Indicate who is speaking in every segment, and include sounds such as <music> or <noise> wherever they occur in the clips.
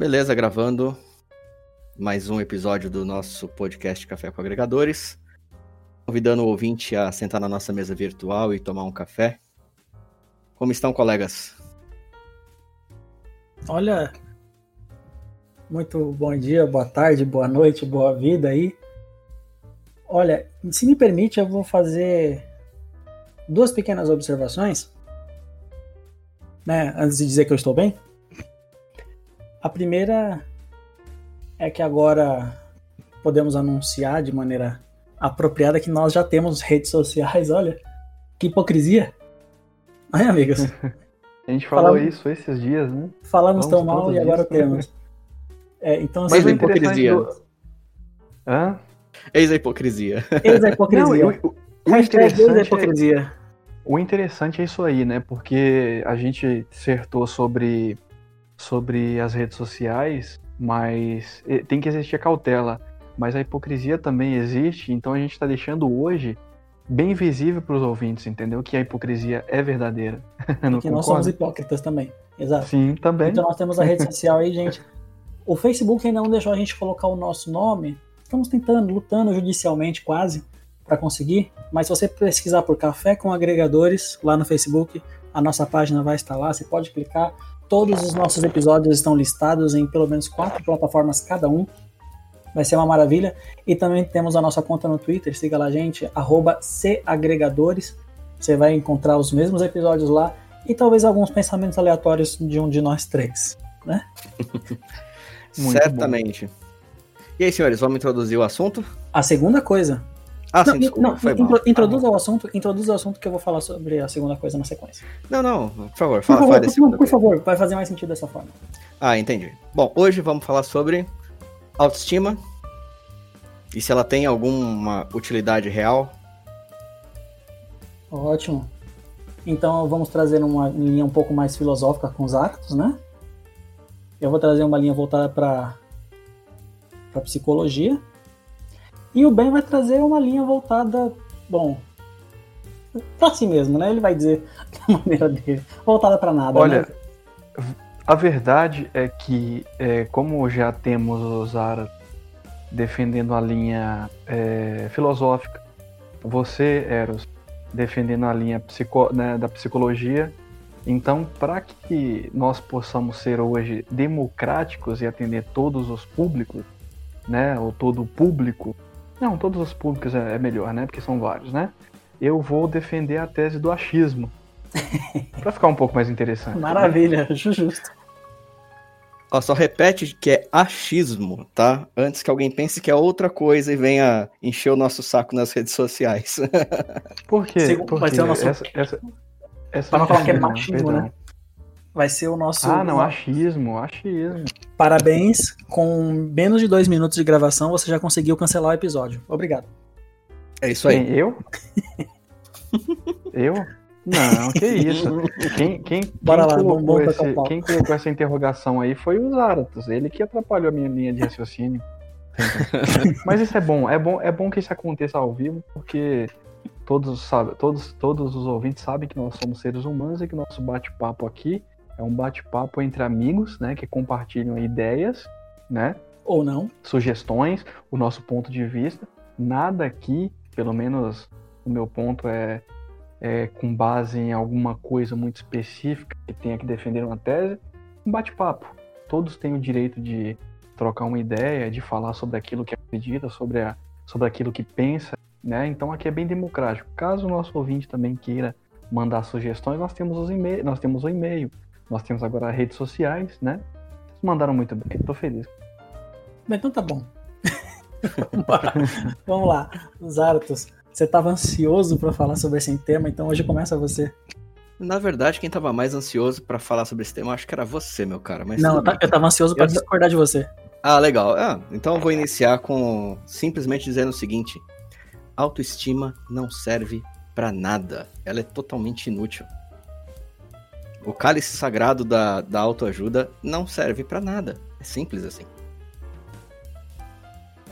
Speaker 1: Beleza, gravando mais um episódio do nosso podcast Café com Agregadores. Convidando o ouvinte a sentar na nossa mesa virtual e tomar um café. Como estão, colegas?
Speaker 2: Olha, muito bom dia, boa tarde, boa noite, boa vida aí. Olha, se me permite, eu vou fazer duas pequenas observações, né, antes de dizer que eu estou bem. A primeira é que agora podemos anunciar de maneira apropriada que nós já temos redes sociais. Olha, que hipocrisia. Ai, amigos. <laughs>
Speaker 3: A gente falou Falamos... isso esses dias, né?
Speaker 2: Falamos tão mal e agora temos. É, então,
Speaker 1: Mas assim, a hipocrisia. Do... Hã? Eis a hipocrisia.
Speaker 2: Eis a <laughs> hipocrisia. Não, o, o,
Speaker 3: interessante a hipocrisia. É, o interessante é isso aí, né? Porque a gente dissertou sobre, sobre as redes sociais, mas tem que existir a cautela. Mas a hipocrisia também existe, então a gente está deixando hoje bem visível para os ouvintes, entendeu? Que a hipocrisia é verdadeira. <laughs>
Speaker 2: Não que nós somos hipócritas também. Exato.
Speaker 3: Sim, também.
Speaker 2: Então nós temos a rede <laughs> social aí, gente. O Facebook ainda não deixou a gente colocar o nosso nome. Estamos tentando, lutando judicialmente quase para conseguir. Mas se você pesquisar por Café com Agregadores lá no Facebook, a nossa página vai estar lá. Você pode clicar. Todos os nossos episódios estão listados em pelo menos quatro plataformas cada um. Vai ser uma maravilha. E também temos a nossa conta no Twitter, siga lá, gente, CAgregadores. Você vai encontrar os mesmos episódios lá e talvez alguns pensamentos aleatórios de um de nós três, né? <laughs>
Speaker 1: Certamente. Bom. E aí, senhores, vamos introduzir o assunto?
Speaker 2: A segunda coisa.
Speaker 1: Ah, não, sim, desculpa.
Speaker 2: Não, foi intro, introduza ah, o assunto, introduza o assunto que eu vou falar sobre a segunda coisa na sequência.
Speaker 1: Não, não, por favor, fala, por favor,
Speaker 2: fala por, por favor, vai fazer mais sentido dessa forma.
Speaker 1: Ah, entendi. Bom, hoje vamos falar sobre autoestima e se ela tem alguma utilidade real.
Speaker 2: Ótimo. Então vamos trazer uma linha um pouco mais filosófica com os actos, né? Eu vou trazer uma linha voltada para para psicologia. E o Ben vai trazer uma linha voltada, bom, para si mesmo, né? Ele vai dizer <laughs> da maneira dele, voltada para nada.
Speaker 3: Olha, né? a verdade é que, é, como já temos o Zara defendendo a linha é, filosófica, você, Eros, defendendo a linha psico, né, da psicologia, então, para que nós possamos ser hoje democráticos e atender todos os públicos, né, ou todo o público, não, todos os públicos é, é melhor, né, porque são vários, né? Eu vou defender a tese do achismo, <laughs> para ficar um pouco mais interessante.
Speaker 2: Maravilha, né? justo.
Speaker 1: Ó, só repete que é achismo, tá? Antes que alguém pense que é outra coisa e venha encher o nosso saco nas redes sociais. <laughs>
Speaker 3: Por quê? Por
Speaker 2: vai ser o nosso... Essa, essa, essa Para não falar que é machismo, né? Vai ser o nosso.
Speaker 3: Ah, não, achismo, achismo.
Speaker 2: Parabéns. Com menos de dois minutos de gravação, você já conseguiu cancelar o episódio. Obrigado.
Speaker 1: É isso aí.
Speaker 3: Quem, eu? <laughs> eu? Não, que isso. Quem, quem,
Speaker 2: Bora
Speaker 3: quem
Speaker 2: lá,
Speaker 3: colocou esse, quem colocou essa interrogação aí foi o Zaratos. Ele que atrapalhou a minha linha de raciocínio. <laughs> Mas isso é bom. É bom, é bom que isso aconteça ao vivo, porque todos, sabe, todos, todos os ouvintes sabem que nós somos seres humanos e que nosso bate-papo aqui é um bate-papo entre amigos, né, que compartilham ideias, né?
Speaker 2: Ou não.
Speaker 3: Sugestões, o nosso ponto de vista. Nada aqui, pelo menos o meu ponto é, é com base em alguma coisa muito específica que tenha que defender uma tese. Um bate-papo. Todos têm o direito de trocar uma ideia, de falar sobre aquilo que acredita, sobre, a, sobre aquilo que pensa né? Então aqui é bem democrático. Caso o nosso ouvinte também queira mandar sugestões, nós temos os e-mail, nós temos o e-mail, nós temos agora redes sociais, né? Vocês mandaram muito bem, tô feliz.
Speaker 2: Mas então tá bom. <laughs> Vamos lá, Zaratos. Você estava ansioso para falar sobre esse tema, então hoje começa você.
Speaker 1: Na verdade, quem estava mais ansioso para falar sobre esse tema, acho que era você, meu cara. Mas
Speaker 2: não, eu estava ansioso para discordar de você.
Speaker 1: Ah, legal. Ah, então eu vou iniciar com simplesmente dizendo o seguinte: autoestima não serve para nada. Ela é totalmente inútil. O cálice sagrado da, da autoajuda não serve para nada. É simples assim.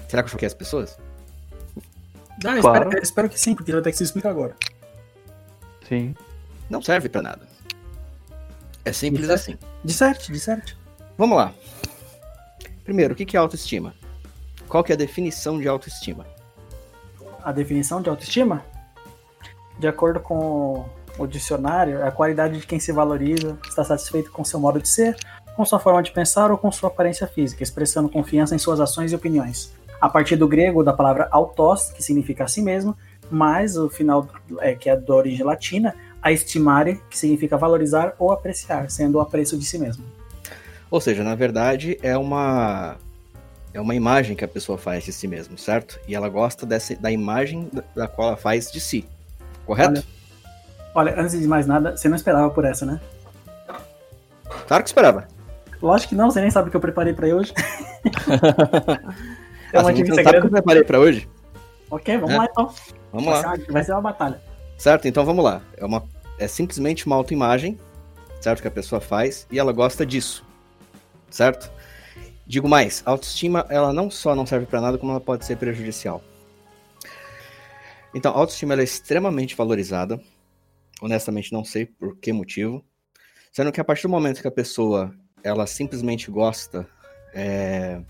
Speaker 1: Será que eu choquei as pessoas?
Speaker 2: Ah, claro. espero, espero, que sim, porque vai ter que se explicar agora.
Speaker 3: Sim.
Speaker 1: Não serve para nada. É simples assim.
Speaker 2: De certo, de certo.
Speaker 1: Vamos lá. Primeiro, o que é autoestima? Qual que é a definição de autoestima?
Speaker 2: A definição de autoestima? De acordo com o dicionário, é a qualidade de quem se valoriza, está satisfeito com seu modo de ser, com sua forma de pensar ou com sua aparência física, expressando confiança em suas ações e opiniões. A partir do grego da palavra autos, que significa a si mesmo, mais o final, é, que é da origem latina, a estimare, que significa valorizar ou apreciar, sendo o apreço de si mesmo.
Speaker 1: Ou seja, na verdade, é uma é uma imagem que a pessoa faz de si mesmo, certo? E ela gosta dessa, da imagem da qual ela faz de si, correto?
Speaker 2: Olha, olha, antes de mais nada, você não esperava por essa, né?
Speaker 1: Claro que esperava.
Speaker 2: Lógico que não, você nem sabe o que eu preparei para hoje. <laughs>
Speaker 1: é uma segredo. sabe o que eu preparei para hoje?
Speaker 2: Ok, vamos é. lá então.
Speaker 1: Vamos
Speaker 2: vai
Speaker 1: lá.
Speaker 2: Ser, vai ser uma batalha.
Speaker 1: Certo, então vamos lá. É, uma, é simplesmente uma autoimagem, certo? Que a pessoa faz e ela gosta disso, certo? Digo mais, a autoestima ela não só não serve para nada, como ela pode ser prejudicial. Então, a autoestima é extremamente valorizada. Honestamente, não sei por que motivo. Sendo que a partir do momento que a pessoa ela simplesmente gosta é,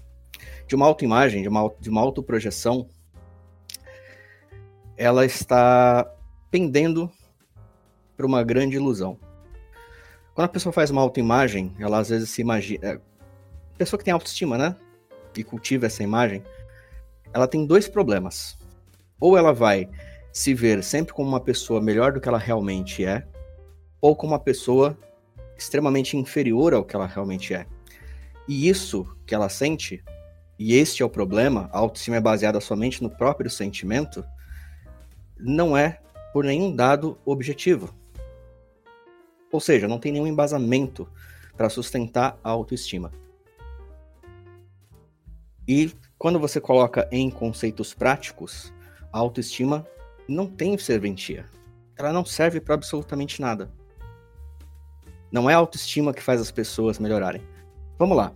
Speaker 1: de uma autoimagem, de uma, de uma autoprojeção, ela está pendendo para uma grande ilusão. Quando a pessoa faz uma autoimagem, ela às vezes se imagina pessoa que tem autoestima, né? E cultiva essa imagem, ela tem dois problemas. Ou ela vai se ver sempre como uma pessoa melhor do que ela realmente é, ou como uma pessoa extremamente inferior ao que ela realmente é. E isso que ela sente, e este é o problema, a autoestima é baseada somente no próprio sentimento, não é por nenhum dado objetivo. Ou seja, não tem nenhum embasamento para sustentar a autoestima. E quando você coloca em conceitos práticos, a autoestima não tem serventia. Ela não serve para absolutamente nada. Não é a autoestima que faz as pessoas melhorarem. Vamos lá.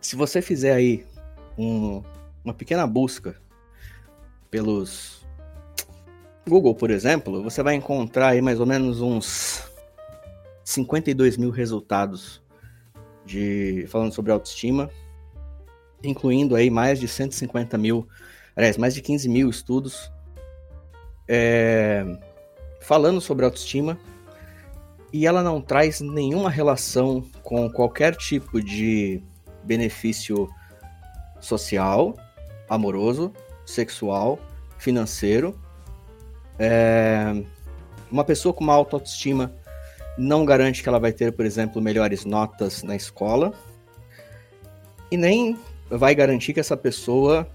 Speaker 1: Se você fizer aí um, uma pequena busca pelos Google, por exemplo, você vai encontrar aí mais ou menos uns 52 mil resultados de falando sobre autoestima incluindo aí mais de 150 mil, aliás, mais de 15 mil estudos é, falando sobre autoestima e ela não traz nenhuma relação com qualquer tipo de benefício social, amoroso, sexual, financeiro. É, uma pessoa com uma alta autoestima não garante que ela vai ter, por exemplo, melhores notas na escola e nem vai garantir que essa pessoa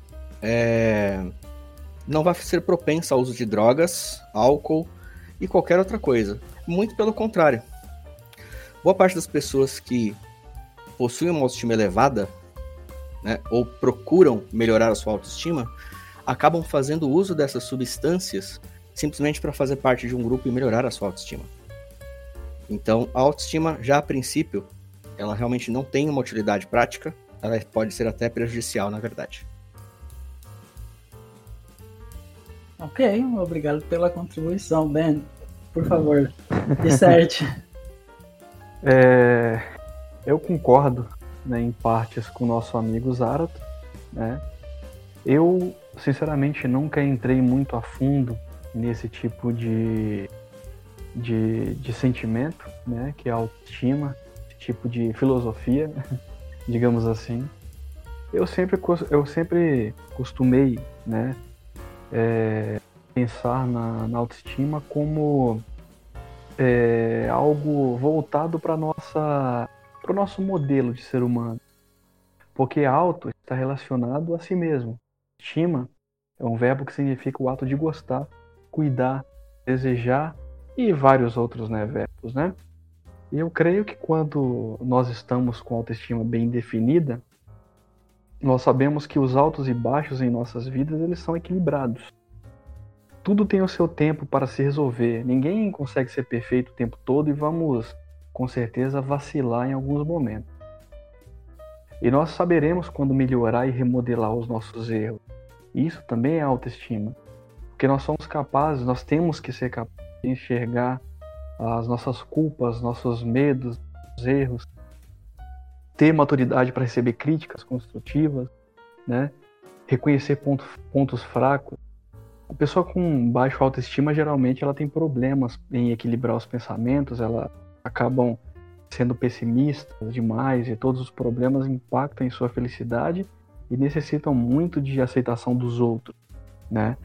Speaker 1: é, não vai ser propensa ao uso de drogas, álcool e qualquer outra coisa. Muito pelo contrário. Boa parte das pessoas que possuem uma autoestima elevada, né, ou procuram melhorar a sua autoestima, acabam fazendo uso dessas substâncias simplesmente para fazer parte de um grupo e melhorar a sua autoestima. Então, a autoestima, já a princípio, ela realmente não tem uma utilidade prática, ela pode ser até prejudicial, na verdade.
Speaker 2: Ok, obrigado pela contribuição, Ben. Por favor, disserte. <laughs>
Speaker 3: é, eu concordo né, em partes com o nosso amigo Zarato. Né? Eu, sinceramente, nunca entrei muito a fundo nesse tipo de, de, de sentimento, né, que é autoestima, esse tipo de filosofia. <laughs> digamos assim. Eu sempre, eu sempre costumei né, é, pensar na, na, autoestima como é, algo voltado para nossa para o nosso modelo de ser humano. Porque auto está relacionado a si mesmo. Estima é um verbo que significa o ato de gostar, cuidar, desejar e vários outros né, verbos, né? E eu creio que quando nós estamos com autoestima bem definida, nós sabemos que os altos e baixos em nossas vidas eles são equilibrados. Tudo tem o seu tempo para se resolver. Ninguém consegue ser perfeito o tempo todo e vamos, com certeza, vacilar em alguns momentos. E nós saberemos quando melhorar e remodelar os nossos erros. Isso também é autoestima. Porque nós somos capazes, nós temos que ser capazes de enxergar as nossas culpas, nossos medos, os erros. Ter maturidade para receber críticas construtivas, né? reconhecer pontos, pontos fracos. A pessoa com baixo autoestima geralmente ela tem problemas em equilibrar os pensamentos, ela acabam sendo pessimistas demais e todos os problemas impactam em sua felicidade e necessitam muito de aceitação dos outros, né?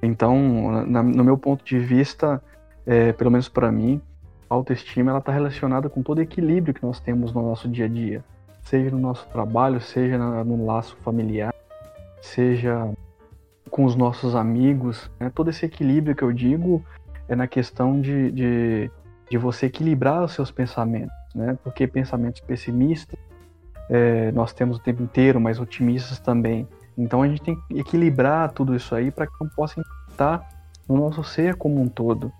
Speaker 3: Então, na, no meu ponto de vista, é, pelo menos para mim, a autoestima ela está relacionada com todo o equilíbrio que nós temos no nosso dia a dia, seja no nosso trabalho, seja no laço familiar, seja com os nossos amigos. Né? Todo esse equilíbrio que eu digo é na questão de, de, de você equilibrar os seus pensamentos, né? porque pensamentos pessimistas é, nós temos o tempo inteiro, mas otimistas também. Então a gente tem que equilibrar tudo isso aí para que não possa impactar no nosso ser como um todo.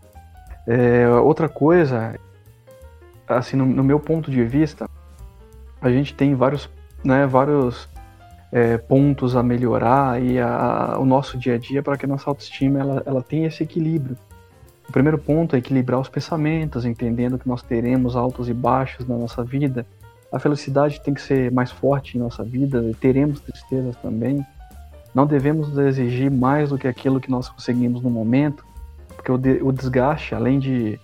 Speaker 3: É, outra coisa, assim, no, no, meu ponto de vista, a gente tem vários, né, vários é, pontos a melhorar e a, a, o nosso dia a dia para que a nossa autoestima ela, ela tenha esse equilíbrio. O primeiro ponto é equilibrar os pensamentos, entendendo que nós teremos altos e baixos na nossa vida. A felicidade tem que ser mais forte em nossa vida, teremos tristezas também. Não devemos exigir mais do que aquilo que nós conseguimos no momento, porque o, de, o desgaste, além de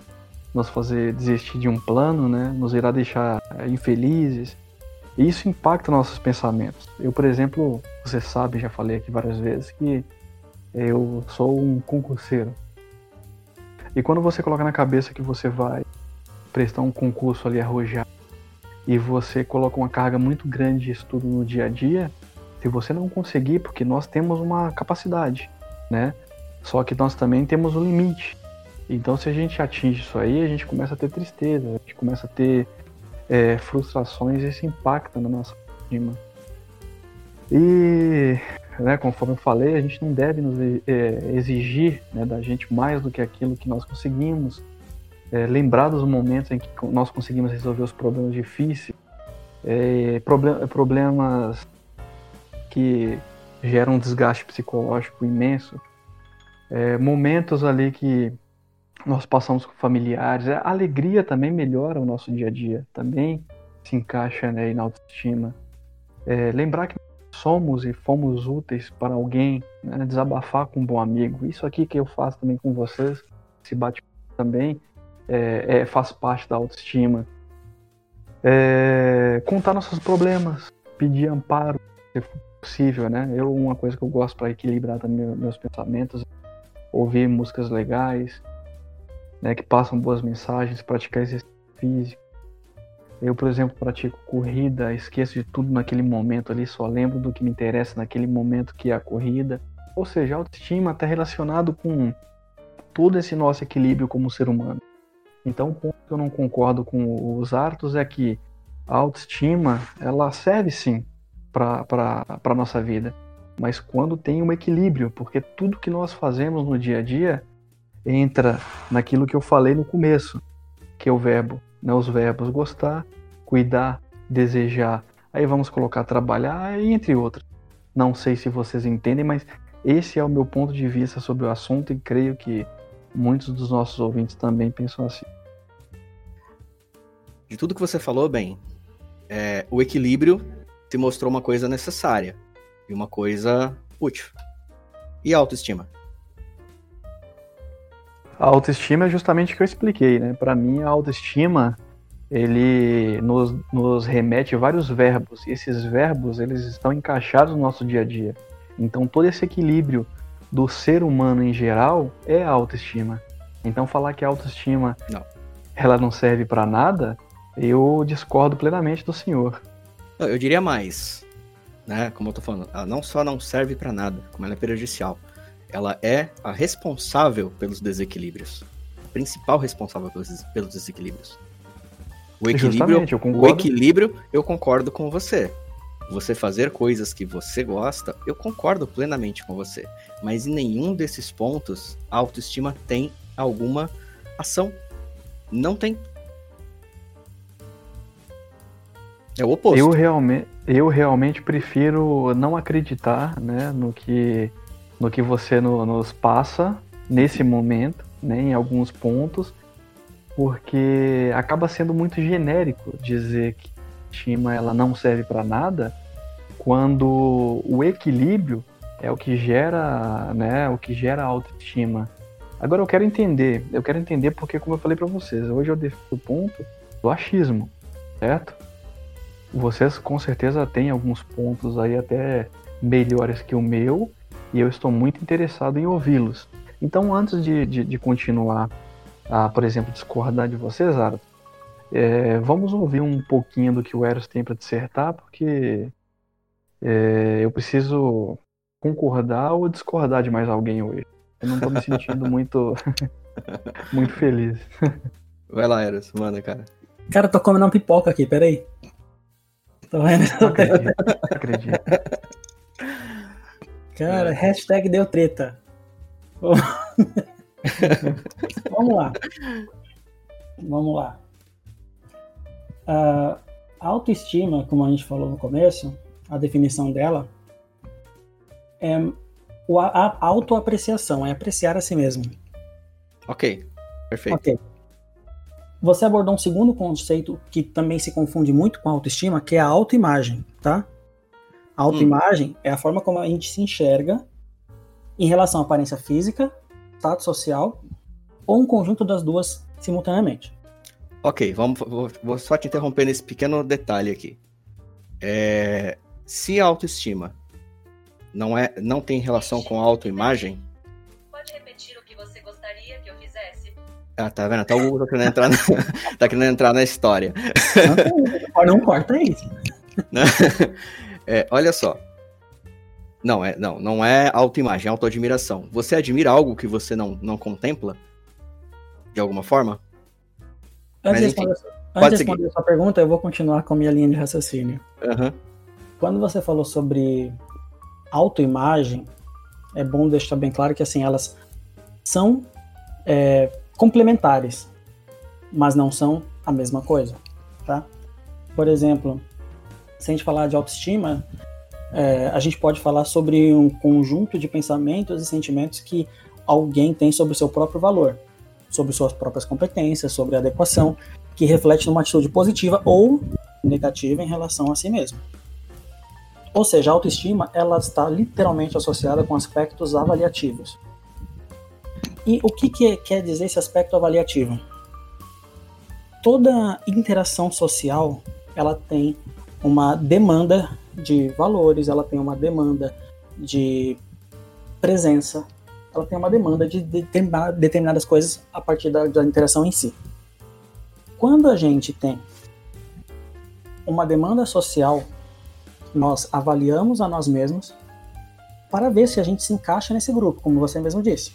Speaker 3: nos fazer desistir de um plano, né, nos irá deixar infelizes, e isso impacta nossos pensamentos. Eu, por exemplo, você sabe, já falei aqui várias vezes, que eu sou um concurseiro. E quando você coloca na cabeça que você vai prestar um concurso ali arrojado e você coloca uma carga muito grande de estudo no dia a dia, se você não conseguir, porque nós temos uma capacidade, né? Só que nós também temos um limite. Então, se a gente atinge isso aí, a gente começa a ter tristeza, a gente começa a ter é, frustrações isso impacta na nossa autoestima. E, né, conforme eu falei, a gente não deve nos é, exigir né, da gente mais do que aquilo que nós conseguimos. É, lembrar dos momentos em que nós conseguimos resolver os problemas difíceis, é, problem problemas que geram um desgaste psicológico imenso, é, momentos ali que nós passamos com familiares. A alegria também melhora o nosso dia a dia, também se encaixa né, na autoestima. É, lembrar que somos e fomos úteis para alguém, né, desabafar com um bom amigo. Isso aqui que eu faço também com vocês, se bate também, é, é, faz parte da autoestima. É, contar nossos problemas, pedir amparo, se possível, né? Eu, uma coisa que eu gosto para equilibrar também meus pensamentos, ouvir músicas legais, né, que passam boas mensagens, praticar exercício físico. Eu, por exemplo, pratico corrida, esqueço de tudo naquele momento ali, só lembro do que me interessa naquele momento que é a corrida. Ou seja, a autoestima está relacionado com todo esse nosso equilíbrio como ser humano. Então, o ponto que eu não concordo com os Artos é que a autoestima, ela serve sim para a nossa vida, mas quando tem um equilíbrio, porque tudo que nós fazemos no dia a dia entra naquilo que eu falei no começo, que é o verbo, né? os verbos gostar, cuidar, desejar. Aí vamos colocar trabalhar entre outros. Não sei se vocês entendem, mas esse é o meu ponto de vista sobre o assunto e creio que muitos dos nossos ouvintes também pensam assim.
Speaker 1: De tudo que você falou, bem, é, o equilíbrio se mostrou uma coisa necessária e uma coisa útil. E autoestima?
Speaker 3: A autoestima é justamente o que eu expliquei, né? Para mim, a autoestima ele nos, nos remete vários verbos. E esses verbos eles estão encaixados no nosso dia a dia. Então, todo esse equilíbrio do ser humano em geral é a autoestima. Então, falar que a autoestima não. ela não serve para nada, eu discordo plenamente do senhor.
Speaker 1: Eu diria mais, né? Como eu tô falando, ela não só não serve para nada, como ela é prejudicial ela é a responsável pelos desequilíbrios. A principal responsável pelos, pelos desequilíbrios. O equilíbrio, eu o equilíbrio, eu concordo com você. Você fazer coisas que você gosta, eu concordo plenamente com você. Mas em nenhum desses pontos a autoestima tem alguma ação. Não tem. É o oposto.
Speaker 3: Eu realmente, eu realmente prefiro não acreditar né, no que no que você no, nos passa nesse momento, né, em alguns pontos, porque acaba sendo muito genérico dizer que autoestima ela não serve para nada quando o equilíbrio é o que gera, né, o que gera autoestima. Agora eu quero entender, eu quero entender porque como eu falei para vocês, hoje eu defino o ponto do achismo, certo? Vocês com certeza têm alguns pontos aí até melhores que o meu e eu estou muito interessado em ouvi-los. Então, antes de, de, de continuar a, por exemplo, discordar de vocês, Ara, é, vamos ouvir um pouquinho do que o Eros tem para dissertar, porque é, eu preciso concordar ou discordar de mais alguém hoje. Eu não estou me sentindo <laughs> muito, <laughs> muito feliz.
Speaker 1: Vai lá, Eros, manda, cara.
Speaker 2: Cara, tô comendo uma pipoca aqui, peraí. Tô vendo.
Speaker 3: Não acredito, não acredito. <laughs>
Speaker 2: Cara, hashtag deu treta. <laughs> Vamos lá. Vamos lá. A autoestima, como a gente falou no começo, a definição dela é a autoapreciação, é apreciar a si mesmo.
Speaker 1: Ok, perfeito.
Speaker 2: Ok. Você abordou um segundo conceito que também se confunde muito com a autoestima, que é a autoimagem, tá? A autoimagem hum. é a forma como a gente se enxerga em relação à aparência física, status social ou um conjunto das duas simultaneamente.
Speaker 1: Ok, vamos, vou, vou só te interromper nesse pequeno detalhe aqui. É, se a autoestima não, é, não tem relação com a autoimagem. Pode repetir o que você gostaria que eu fizesse? Ah, tá vendo? Até o Google tá querendo entrar na, <laughs> tá querendo entrar na história.
Speaker 2: Não, não corta isso. <laughs>
Speaker 1: É, olha só. Não, é, não, não é autoimagem, é autoadmiração. Você admira algo que você não, não contempla? De alguma forma?
Speaker 2: Antes, Mas, enfim, responder, antes de responder a sua pergunta, eu vou continuar com a minha linha de raciocínio.
Speaker 1: Uhum.
Speaker 2: Quando você falou sobre autoimagem, é bom deixar bem claro que assim elas são é, complementares, mas não são a mesma coisa, tá? Por exemplo, se a gente falar de autoestima, é, a gente pode falar sobre um conjunto de pensamentos e sentimentos que alguém tem sobre o seu próprio valor, sobre suas próprias competências, sobre adequação, que reflete numa atitude positiva ou negativa em relação a si mesmo. Ou seja, a autoestima ela está literalmente associada com aspectos avaliativos. E o que, que quer dizer esse aspecto avaliativo? Toda interação social ela tem uma demanda de valores, ela tem uma demanda de presença, ela tem uma demanda de determinadas coisas a partir da, da interação em si. Quando a gente tem uma demanda social, nós avaliamos a nós mesmos para ver se a gente se encaixa nesse grupo, como você mesmo disse.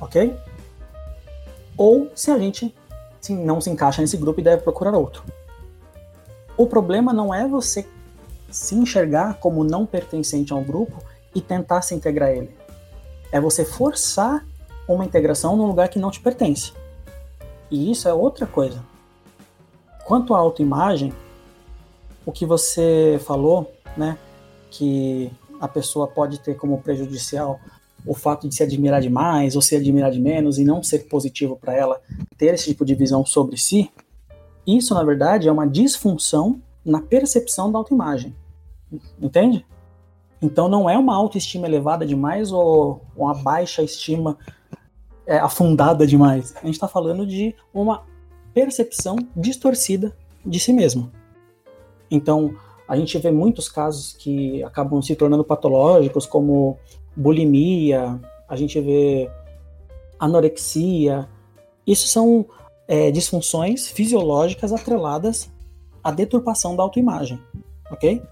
Speaker 2: Ok? Ou se a gente não se encaixa nesse grupo e deve procurar outro. O problema não é você se enxergar como não pertencente a um grupo e tentar se integrar ele. É você forçar uma integração num lugar que não te pertence. E isso é outra coisa. Quanto à autoimagem, o que você falou, né, que a pessoa pode ter como prejudicial o fato de se admirar demais ou se admirar de menos e não ser positivo para ela ter esse tipo de visão sobre si, isso, na verdade, é uma disfunção na percepção da autoimagem. Entende? Então não é uma autoestima elevada demais ou uma baixa estima é, afundada demais. A gente está falando de uma percepção distorcida de si mesmo. Então a gente vê muitos casos que acabam se tornando patológicos, como bulimia, a gente vê anorexia. Isso são é, disfunções fisiológicas atreladas à deturpação da autoimagem, ok?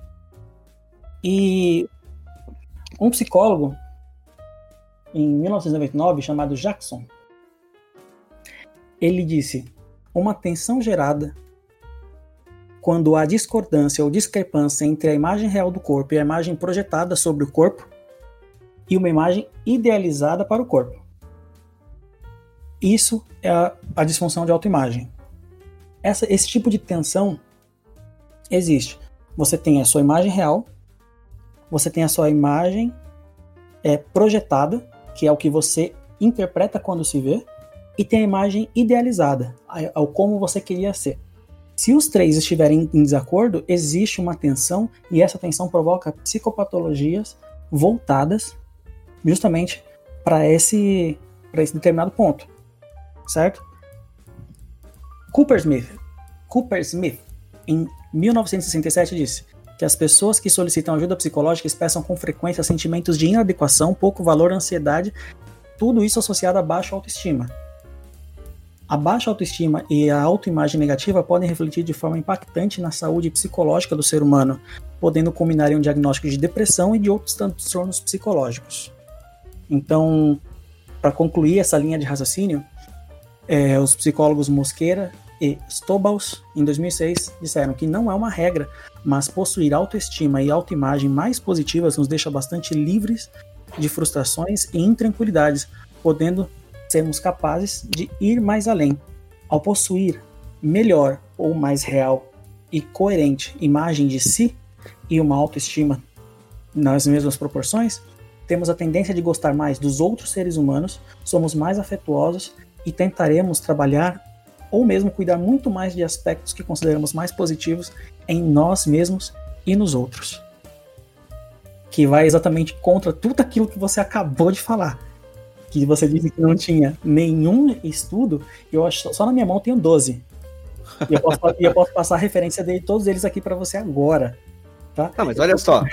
Speaker 2: E um psicólogo, em 1999, chamado Jackson, ele disse: uma tensão gerada quando há discordância ou discrepância entre a imagem real do corpo e a imagem projetada sobre o corpo e uma imagem idealizada para o corpo. Isso é a, a disfunção de autoimagem. Essa, esse tipo de tensão existe. Você tem a sua imagem real, você tem a sua imagem é, projetada, que é o que você interpreta quando se vê, e tem a imagem idealizada, ao como você queria ser. Se os três estiverem em desacordo, existe uma tensão e essa tensão provoca psicopatologias voltadas justamente para esse, esse determinado ponto, certo? Cooper Smith, Cooper Smith, em 1967 disse que as pessoas que solicitam ajuda psicológica expressam com frequência sentimentos de inadequação, pouco valor, ansiedade, tudo isso associado a baixa autoestima. A baixa autoestima e a autoimagem negativa podem refletir de forma impactante na saúde psicológica do ser humano, podendo culminar em um diagnóstico de depressão e de outros transtornos psicológicos. Então, para concluir essa linha de raciocínio, é, os psicólogos Mosqueira e Stobals, em 2006, disseram que não é uma regra, mas possuir autoestima e autoimagem mais positivas nos deixa bastante livres de frustrações e intranquilidades, podendo sermos capazes de ir mais além. Ao possuir melhor ou mais real e coerente imagem de si e uma autoestima nas mesmas proporções, temos a tendência de gostar mais dos outros seres humanos, somos mais afetuosos e tentaremos trabalhar ou mesmo cuidar muito mais de aspectos que consideramos mais positivos em nós mesmos e nos outros. Que vai exatamente contra tudo aquilo que você acabou de falar que você disse que não tinha nenhum estudo, eu acho só na minha mão tenho 12. E eu posso, eu posso passar a referência de todos eles aqui para você agora. Tá?
Speaker 1: Tá, mas olha só.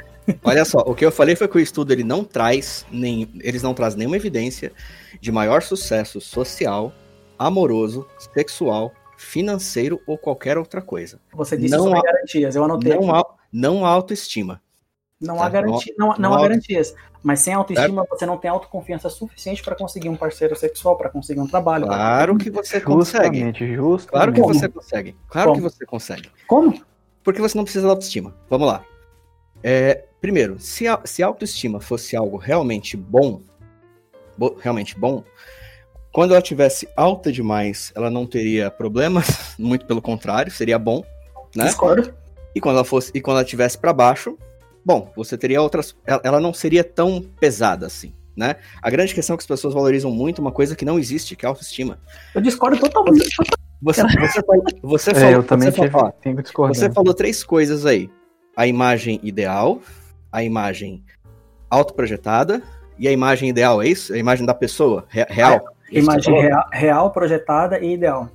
Speaker 1: Olha só, o que eu falei foi que o estudo ele não traz nem, eles não trazem nenhuma evidência de maior sucesso social, amoroso, sexual, financeiro ou qualquer outra coisa.
Speaker 2: Você disse não há, garantias, eu anotei.
Speaker 1: Não há, não há autoestima.
Speaker 2: Não tá? há, garantia, não, não, não há garantias. Mas sem autoestima, certo? você não tem autoconfiança suficiente para conseguir um parceiro sexual, para conseguir um trabalho.
Speaker 1: Claro que você consegue. Justamente. Claro que Como? você consegue. Claro Como? que você consegue.
Speaker 2: Como?
Speaker 1: Porque você não precisa de autoestima. Vamos lá. É, primeiro, se a, se a autoestima fosse algo realmente bom, bo, realmente bom, quando ela tivesse alta demais, ela não teria problemas, <laughs> muito pelo contrário, seria bom, né?
Speaker 2: Discordo.
Speaker 1: E quando ela fosse, e quando ela tivesse para baixo, bom, você teria outras. Ela não seria tão pesada assim. Né? A grande questão é que as pessoas valorizam muito uma coisa que não existe, que é a autoestima.
Speaker 2: Eu discordo totalmente.
Speaker 1: Você, você, falou, você
Speaker 3: falou, é, eu também você, falou, tenho que discordar.
Speaker 1: Você falou três coisas aí: a imagem ideal, a imagem autoprojetada e a imagem ideal, é isso? A imagem da pessoa, real.
Speaker 2: É, imagem real, real, projetada e ideal.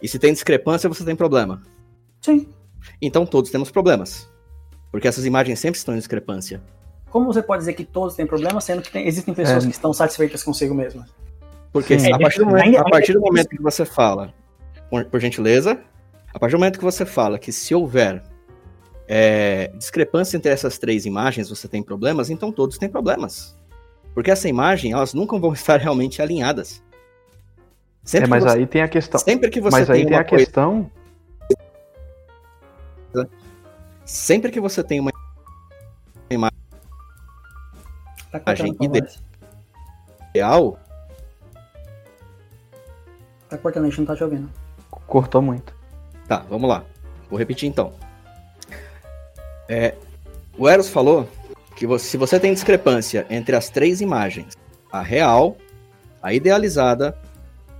Speaker 1: E se tem discrepância, você tem problema.
Speaker 2: Sim.
Speaker 1: Então todos temos problemas. Porque essas imagens sempre estão em discrepância.
Speaker 2: Como você pode dizer que todos têm problemas, sendo que tem, existem pessoas é. que estão satisfeitas consigo mesmas?
Speaker 1: Porque Sim, a, partir do, momento, a partir do momento que você fala, por, gentileza, a partir do momento que você fala que se houver é, discrepância entre essas três imagens, você tem problemas, então todos têm problemas. Porque essa imagem, elas nunca vão <laughs> estar realmente alinhadas.
Speaker 3: Sempre é, mas você, aí tem a questão.
Speaker 1: Sempre que você
Speaker 3: mas
Speaker 1: tem
Speaker 3: aí tem a coisa, questão
Speaker 1: Sempre que você tem uma imagem
Speaker 2: tá
Speaker 1: ideal.
Speaker 2: Tá cortando, a gente não tá te ouvindo.
Speaker 3: Cortou muito.
Speaker 1: Tá, vamos lá. Vou repetir então. É, o Eros falou que você, se você tem discrepância entre as três imagens, a real, a idealizada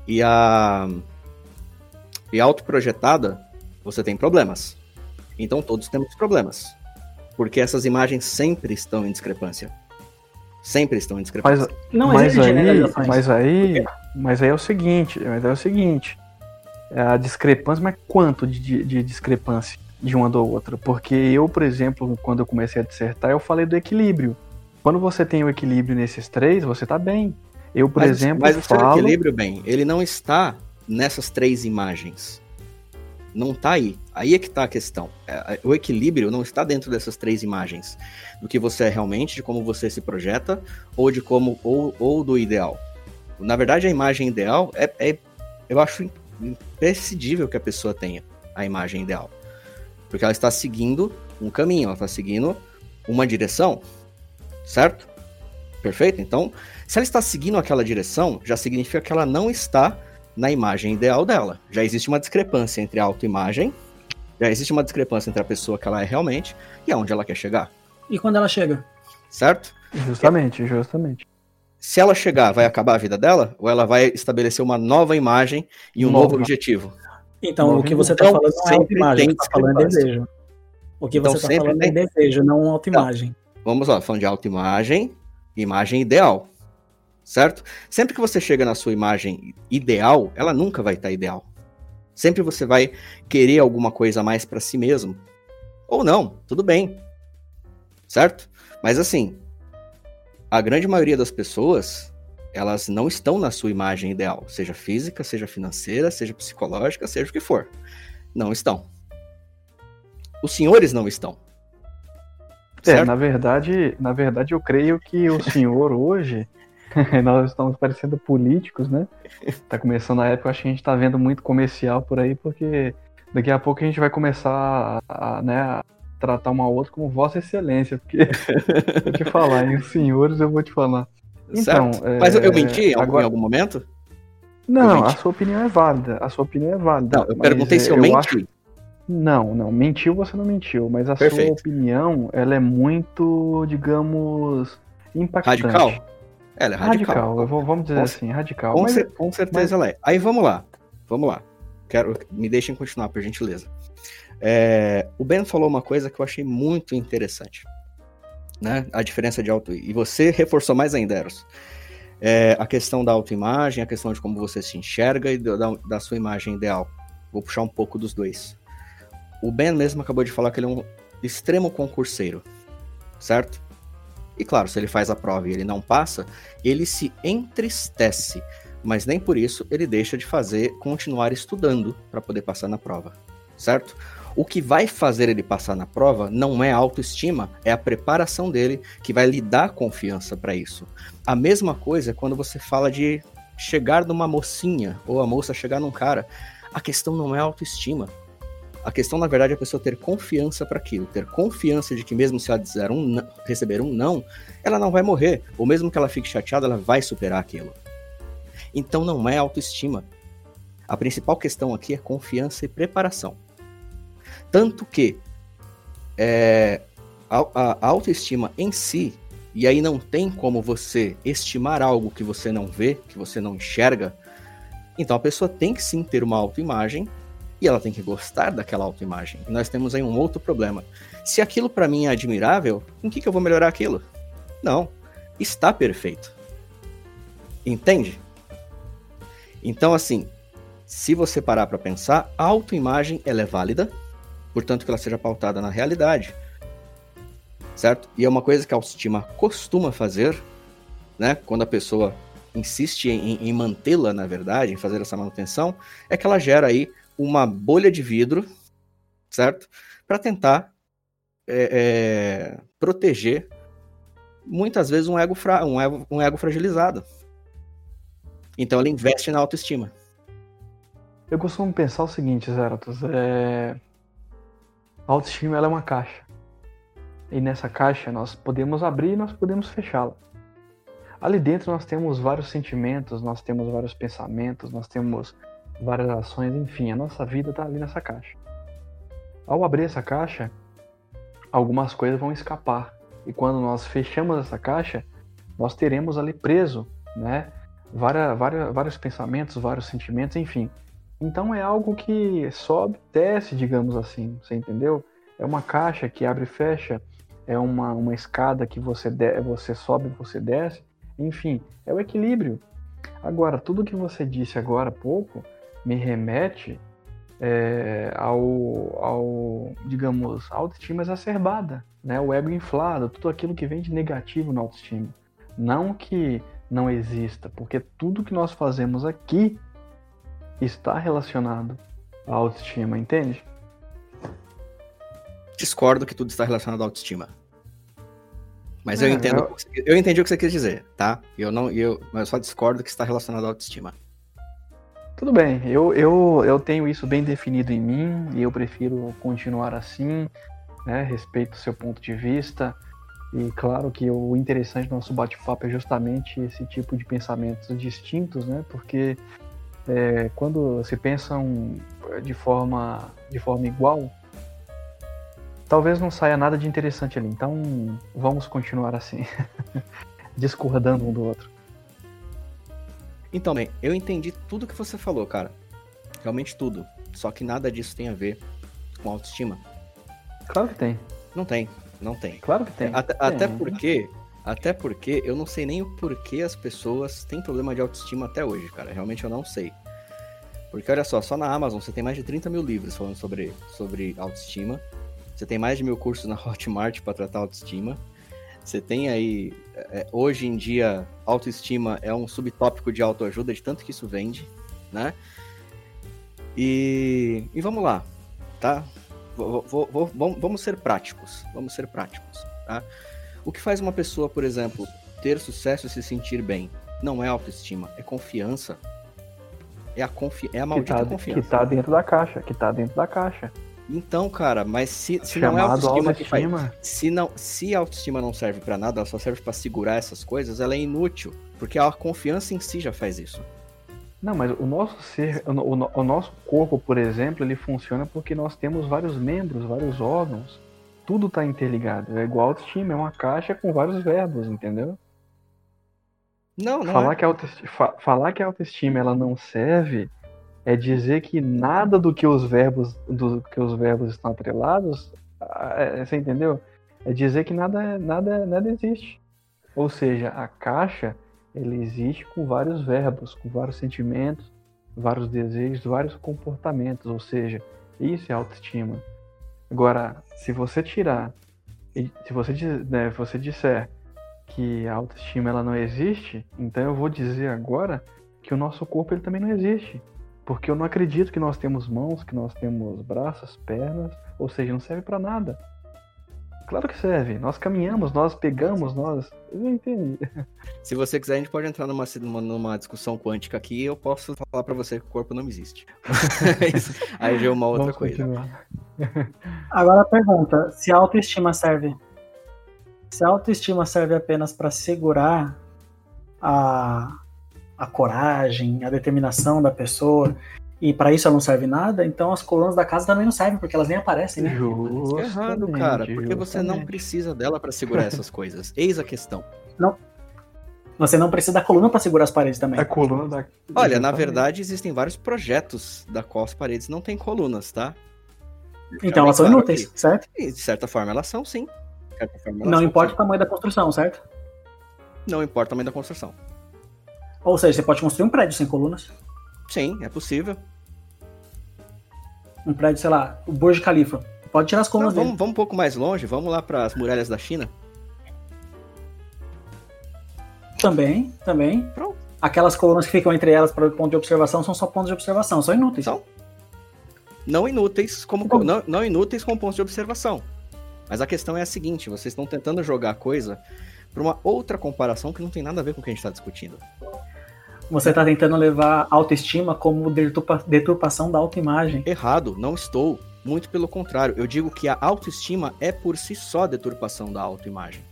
Speaker 1: e a, e a autoprojetada, você tem problemas. Então todos temos problemas. Porque essas imagens sempre estão em discrepância. Sempre estão em discrepância.
Speaker 3: Mas, não mas aí, mas aí, mas aí é o seguinte, mas é o seguinte. É a discrepância, mas quanto de, de discrepância de uma da outra? Porque eu, por exemplo, quando eu comecei a dissertar, eu falei do equilíbrio. Quando você tem o equilíbrio nesses três, você está bem. Eu, por
Speaker 1: mas,
Speaker 3: exemplo,
Speaker 1: mas o
Speaker 3: falo...
Speaker 1: seu equilíbrio, bem, ele não está nessas três imagens não está aí. Aí é que está a questão. É, o equilíbrio não está dentro dessas três imagens, do que você é realmente, de como você se projeta, ou de como ou, ou do ideal. Na verdade, a imagem ideal é, é eu acho imprescindível que a pessoa tenha a imagem ideal, porque ela está seguindo um caminho, ela está seguindo uma direção, certo? Perfeito? Então, se ela está seguindo aquela direção, já significa que ela não está na imagem ideal dela. Já existe uma discrepância entre a autoimagem, já existe uma discrepância entre a pessoa que ela é realmente e aonde ela quer chegar.
Speaker 2: E quando ela chega?
Speaker 1: Certo?
Speaker 3: Justamente, justamente.
Speaker 1: Se ela chegar, vai acabar a vida dela? Ou ela vai estabelecer uma nova imagem e um Nova. novo objetivo?
Speaker 2: Então, o que você está
Speaker 1: Então,
Speaker 2: falando não é autoimagem, você está falando é
Speaker 1: discrepância.
Speaker 2: desejo. O que
Speaker 1: Então,
Speaker 2: você está falando é
Speaker 1: tem-
Speaker 2: desejo, não autoimagem.
Speaker 1: Vamos lá, falando de autoimagem, imagem ideal. Certo? Sempre que você chega na sua imagem ideal, ela nunca vai estar ideal. Sempre você vai querer alguma coisa a mais para si mesmo. Ou não, tudo bem. Certo? Mas assim, a grande maioria das pessoas, elas não estão na sua imagem ideal, seja física, seja financeira, seja psicológica, seja o que for. Não estão. Os senhores não estão.
Speaker 3: É, na verdade, na verdade eu creio que o senhor <laughs> hoje, <laughs> nós estamos parecendo políticos, né? Tá começando a época, acho que a gente tá vendo muito comercial por aí, porque daqui a pouco a gente vai começar a, a, né, a tratar uma outra como Vossa Excelência, porque <laughs> vou te falar, hein, os senhores eu vou te falar. Então, é,
Speaker 1: Mas eu, eu menti em algum,
Speaker 3: agora-
Speaker 1: em algum momento?
Speaker 3: Não,
Speaker 1: menti.
Speaker 3: a sua opinião é válida, a sua opinião é válida.
Speaker 1: Não, eu
Speaker 3: mas,
Speaker 1: perguntei se eu,
Speaker 3: é,
Speaker 1: menti.
Speaker 3: acho- Não, não, mentiu você não mentiu, mas a
Speaker 1: Perfeito.
Speaker 3: sua opinião, ela é muito, digamos, impactante.
Speaker 1: Radical? Ela é
Speaker 3: Radical,
Speaker 1: radical.
Speaker 3: eu vou- vamos dizer
Speaker 1: Com-
Speaker 3: assim, radical.
Speaker 1: Com,
Speaker 3: Mas
Speaker 1: cer- com certeza ela é. Aí vamos lá. Vamos lá. Quero, me deixem continuar, por gentileza. É, o Ben falou uma coisa que eu achei muito interessante. Né? A diferença de auto. E você reforçou mais ainda, Eros. É, a questão da autoimagem, a questão de como você se enxerga e da, da sua imagem ideal. Vou puxar um pouco dos dois. O Ben mesmo acabou de falar que ele é um extremo concurseiro, certo? E claro, se ele faz a prova e ele não passa, ele se entristece, mas nem por isso ele deixa de fazer, continuar estudando para poder passar na prova, certo? O que vai fazer ele passar na prova não é a autoestima, é a preparação dele que vai lhe dar confiança para isso. A mesma coisa quando você fala de chegar numa mocinha ou a moça chegar num cara. A questão não é a autoestima. A questão, na verdade, é a pessoa ter confiança para aquilo, ter confiança de que mesmo se ela dizer um não- receber um não, ela não vai morrer, ou mesmo que ela fique chateada, ela vai superar aquilo. Então não é autoestima. A principal questão aqui é confiança e preparação. Tanto que é, a, a- autoestima em si, e aí não tem como você estimar algo que você não vê, que você não enxerga, então a pessoa tem que sim ter uma autoimagem e ela tem que gostar daquela autoimagem. E nós temos aí um outro problema. Se aquilo para mim é admirável, em que, que eu vou melhorar aquilo? Não, está perfeito. Entende? Então, assim, se você parar para pensar, a autoimagem ela é válida, portanto que ela seja pautada na realidade, certo? E é uma coisa que a autoestima costuma fazer, né? Quando a pessoa insiste em, em mantê-la, na verdade, em fazer essa manutenção, é que ela gera aí uma bolha de vidro, certo? Para tentar é, é, proteger muitas vezes um ego, fra um, ego, um ego fragilizado. Então ela investe na autoestima.
Speaker 3: Eu costumo pensar o seguinte, Zeratos, é... a autoestima é uma caixa. E nessa caixa nós podemos abrir e nós podemos fechá-la. Ali dentro nós temos vários sentimentos, nós temos vários pensamentos, nós temos várias ações, enfim, a nossa vida está ali nessa caixa. Ao abrir essa caixa, algumas coisas vão escapar. E quando nós fechamos essa caixa, nós teremos ali preso, né? Várias, várias, vários pensamentos, vários sentimentos, enfim. Então é algo que sobe, desce, digamos assim, você entendeu? É uma caixa que abre e fecha, é uma, uma escada que você, de, você sobe, você desce, enfim, é o equilíbrio. Agora, tudo que você disse agora há pouco me remete é, ao, ao, digamos, autoestima exacerbada, né? o ego inflado, tudo aquilo que vem de negativo na autoestima. Não que não exista, porque tudo que nós fazemos aqui está relacionado à autoestima, entende?
Speaker 1: Discordo que tudo está relacionado à autoestima. Mas eu
Speaker 3: É,
Speaker 1: entendo,
Speaker 3: eu-
Speaker 1: eu entendi o que você quis dizer, tá? Eu não, eu, eu só discordo que está relacionado à autoestima.
Speaker 3: Tudo bem, eu, eu, eu tenho isso bem definido em mim e eu prefiro continuar assim, né? Respeito o seu ponto de vista. E claro que o interessante do nosso bate-papo é justamente esse tipo de pensamentos distintos, né? Porque é, quando se pensam de forma, de forma igual, talvez não saia nada de interessante ali. Então vamos continuar assim, <laughs> discordando um do outro.
Speaker 1: Então, bem, eu entendi tudo que você falou, cara. Realmente tudo. Só que nada disso tem a ver com autoestima.
Speaker 3: Claro que tem.
Speaker 1: Não tem, não tem.
Speaker 3: Claro que tem.
Speaker 1: Até,
Speaker 3: tem.
Speaker 1: até porque, até porque eu não sei nem o porquê as pessoas têm problema de autoestima até hoje, cara. Realmente eu não sei. Porque olha só, só na Amazon você tem mais de 30 mil livros falando sobre, sobre autoestima. Você tem mais de mil cursos na <laughs> Hotmart para tratar autoestima. Você tem aí, é, hoje em dia, autoestima é um subtópico de autoajuda, de tanto que isso vende, né? E, e vamos lá, tá? Vou, vou, vou, vamos ser práticos, vamos ser práticos, tá? O que faz uma pessoa, por exemplo, ter sucesso e se sentir bem? Não é autoestima, é confiança. É a, confi é a maldita
Speaker 3: que tá,
Speaker 1: confiança.
Speaker 3: Que tá dentro da caixa, que tá dentro da caixa.
Speaker 1: Então, cara, mas se, se não é autoestima, que faz, se não, se a autoestima não serve para nada, ela só serve para segurar essas coisas, ela é inútil, porque a confiança em si já faz isso.
Speaker 3: Não, mas o nosso ser, o, o, o nosso corpo, por exemplo, ele funciona porque nós temos vários membros, vários órgãos. Tudo tá interligado. É igual autoestima, é uma caixa com vários verbos, entendeu?
Speaker 1: Não, não
Speaker 3: falar
Speaker 1: é.
Speaker 3: que a autoestima, falar que a autoestima ela não serve é dizer que nada do que os verbos do que os verbos estão atrelados, é, você entendeu? É dizer que nada nada nada existe. Ou seja, a caixa ele existe com vários verbos, com vários sentimentos, vários desejos, vários comportamentos, ou seja, isso é autoestima. Agora, se você tirar, se você, né, você disser que a autoestima ela não existe, então eu vou dizer agora que o nosso corpo ele também não existe. Porque eu não acredito que nós temos mãos, que nós temos braços, pernas, ou seja, não serve para nada. Claro que serve. Nós caminhamos, nós pegamos, nós. Eu não entendi.
Speaker 1: Se você quiser, a gente pode entrar numa, numa discussão quântica aqui e eu posso falar para você que o corpo não existe. <laughs> Aí já é uma outra
Speaker 3: Vamos
Speaker 1: coisa.
Speaker 3: Continuar.
Speaker 2: Agora a pergunta: se a autoestima serve. Se a autoestima serve apenas para segurar a, a coragem, a determinação da pessoa, e para isso ela não serve nada, então as colunas da casa também não servem, porque elas nem aparecem, né?
Speaker 1: Isso é errado, cara, porque você não precisa dela para segurar essas coisas. Eis a questão.
Speaker 2: Não. Você não precisa da coluna para segurar as paredes também.
Speaker 3: A coluna da.
Speaker 1: Olha, na verdade, existem vários projetos da qual as paredes não têm colunas, tá?
Speaker 2: Então elas são
Speaker 1: claro
Speaker 2: inúteis,
Speaker 1: aqui.
Speaker 2: certo?
Speaker 1: E, de certa forma, elas são sim. Elas
Speaker 2: Não
Speaker 1: são,
Speaker 2: importa
Speaker 1: sim.
Speaker 2: o tamanho da construção, certo?
Speaker 1: Não importa o tamanho da construção.
Speaker 2: Ou seja, você pode construir um prédio sem colunas.
Speaker 1: Sim, é possível.
Speaker 2: Um prédio, sei lá, o Burj Khalifa. Pode tirar as
Speaker 1: Não,
Speaker 2: colunas
Speaker 1: vamos,
Speaker 2: dele.
Speaker 1: vamos um pouco mais longe, vamos lá para as muralhas da China.
Speaker 2: Também, também.
Speaker 1: Pronto.
Speaker 2: Aquelas colunas que ficam entre elas para o ponto de observação são só pontos de observação, são inúteis.
Speaker 1: São não inúteis como
Speaker 2: Então-
Speaker 1: não, não inúteis como pontos de observação. Mas a questão é a seguinte: vocês estão tentando jogar a coisa para uma outra comparação que não tem nada a ver com o que a gente está discutindo.
Speaker 2: Você tá tentando levar autoestima como deturpa- deturpação da autoimagem.
Speaker 1: Errado, não estou. Muito pelo contrário, eu digo que a autoestima é por si só deturpação da autoimagem.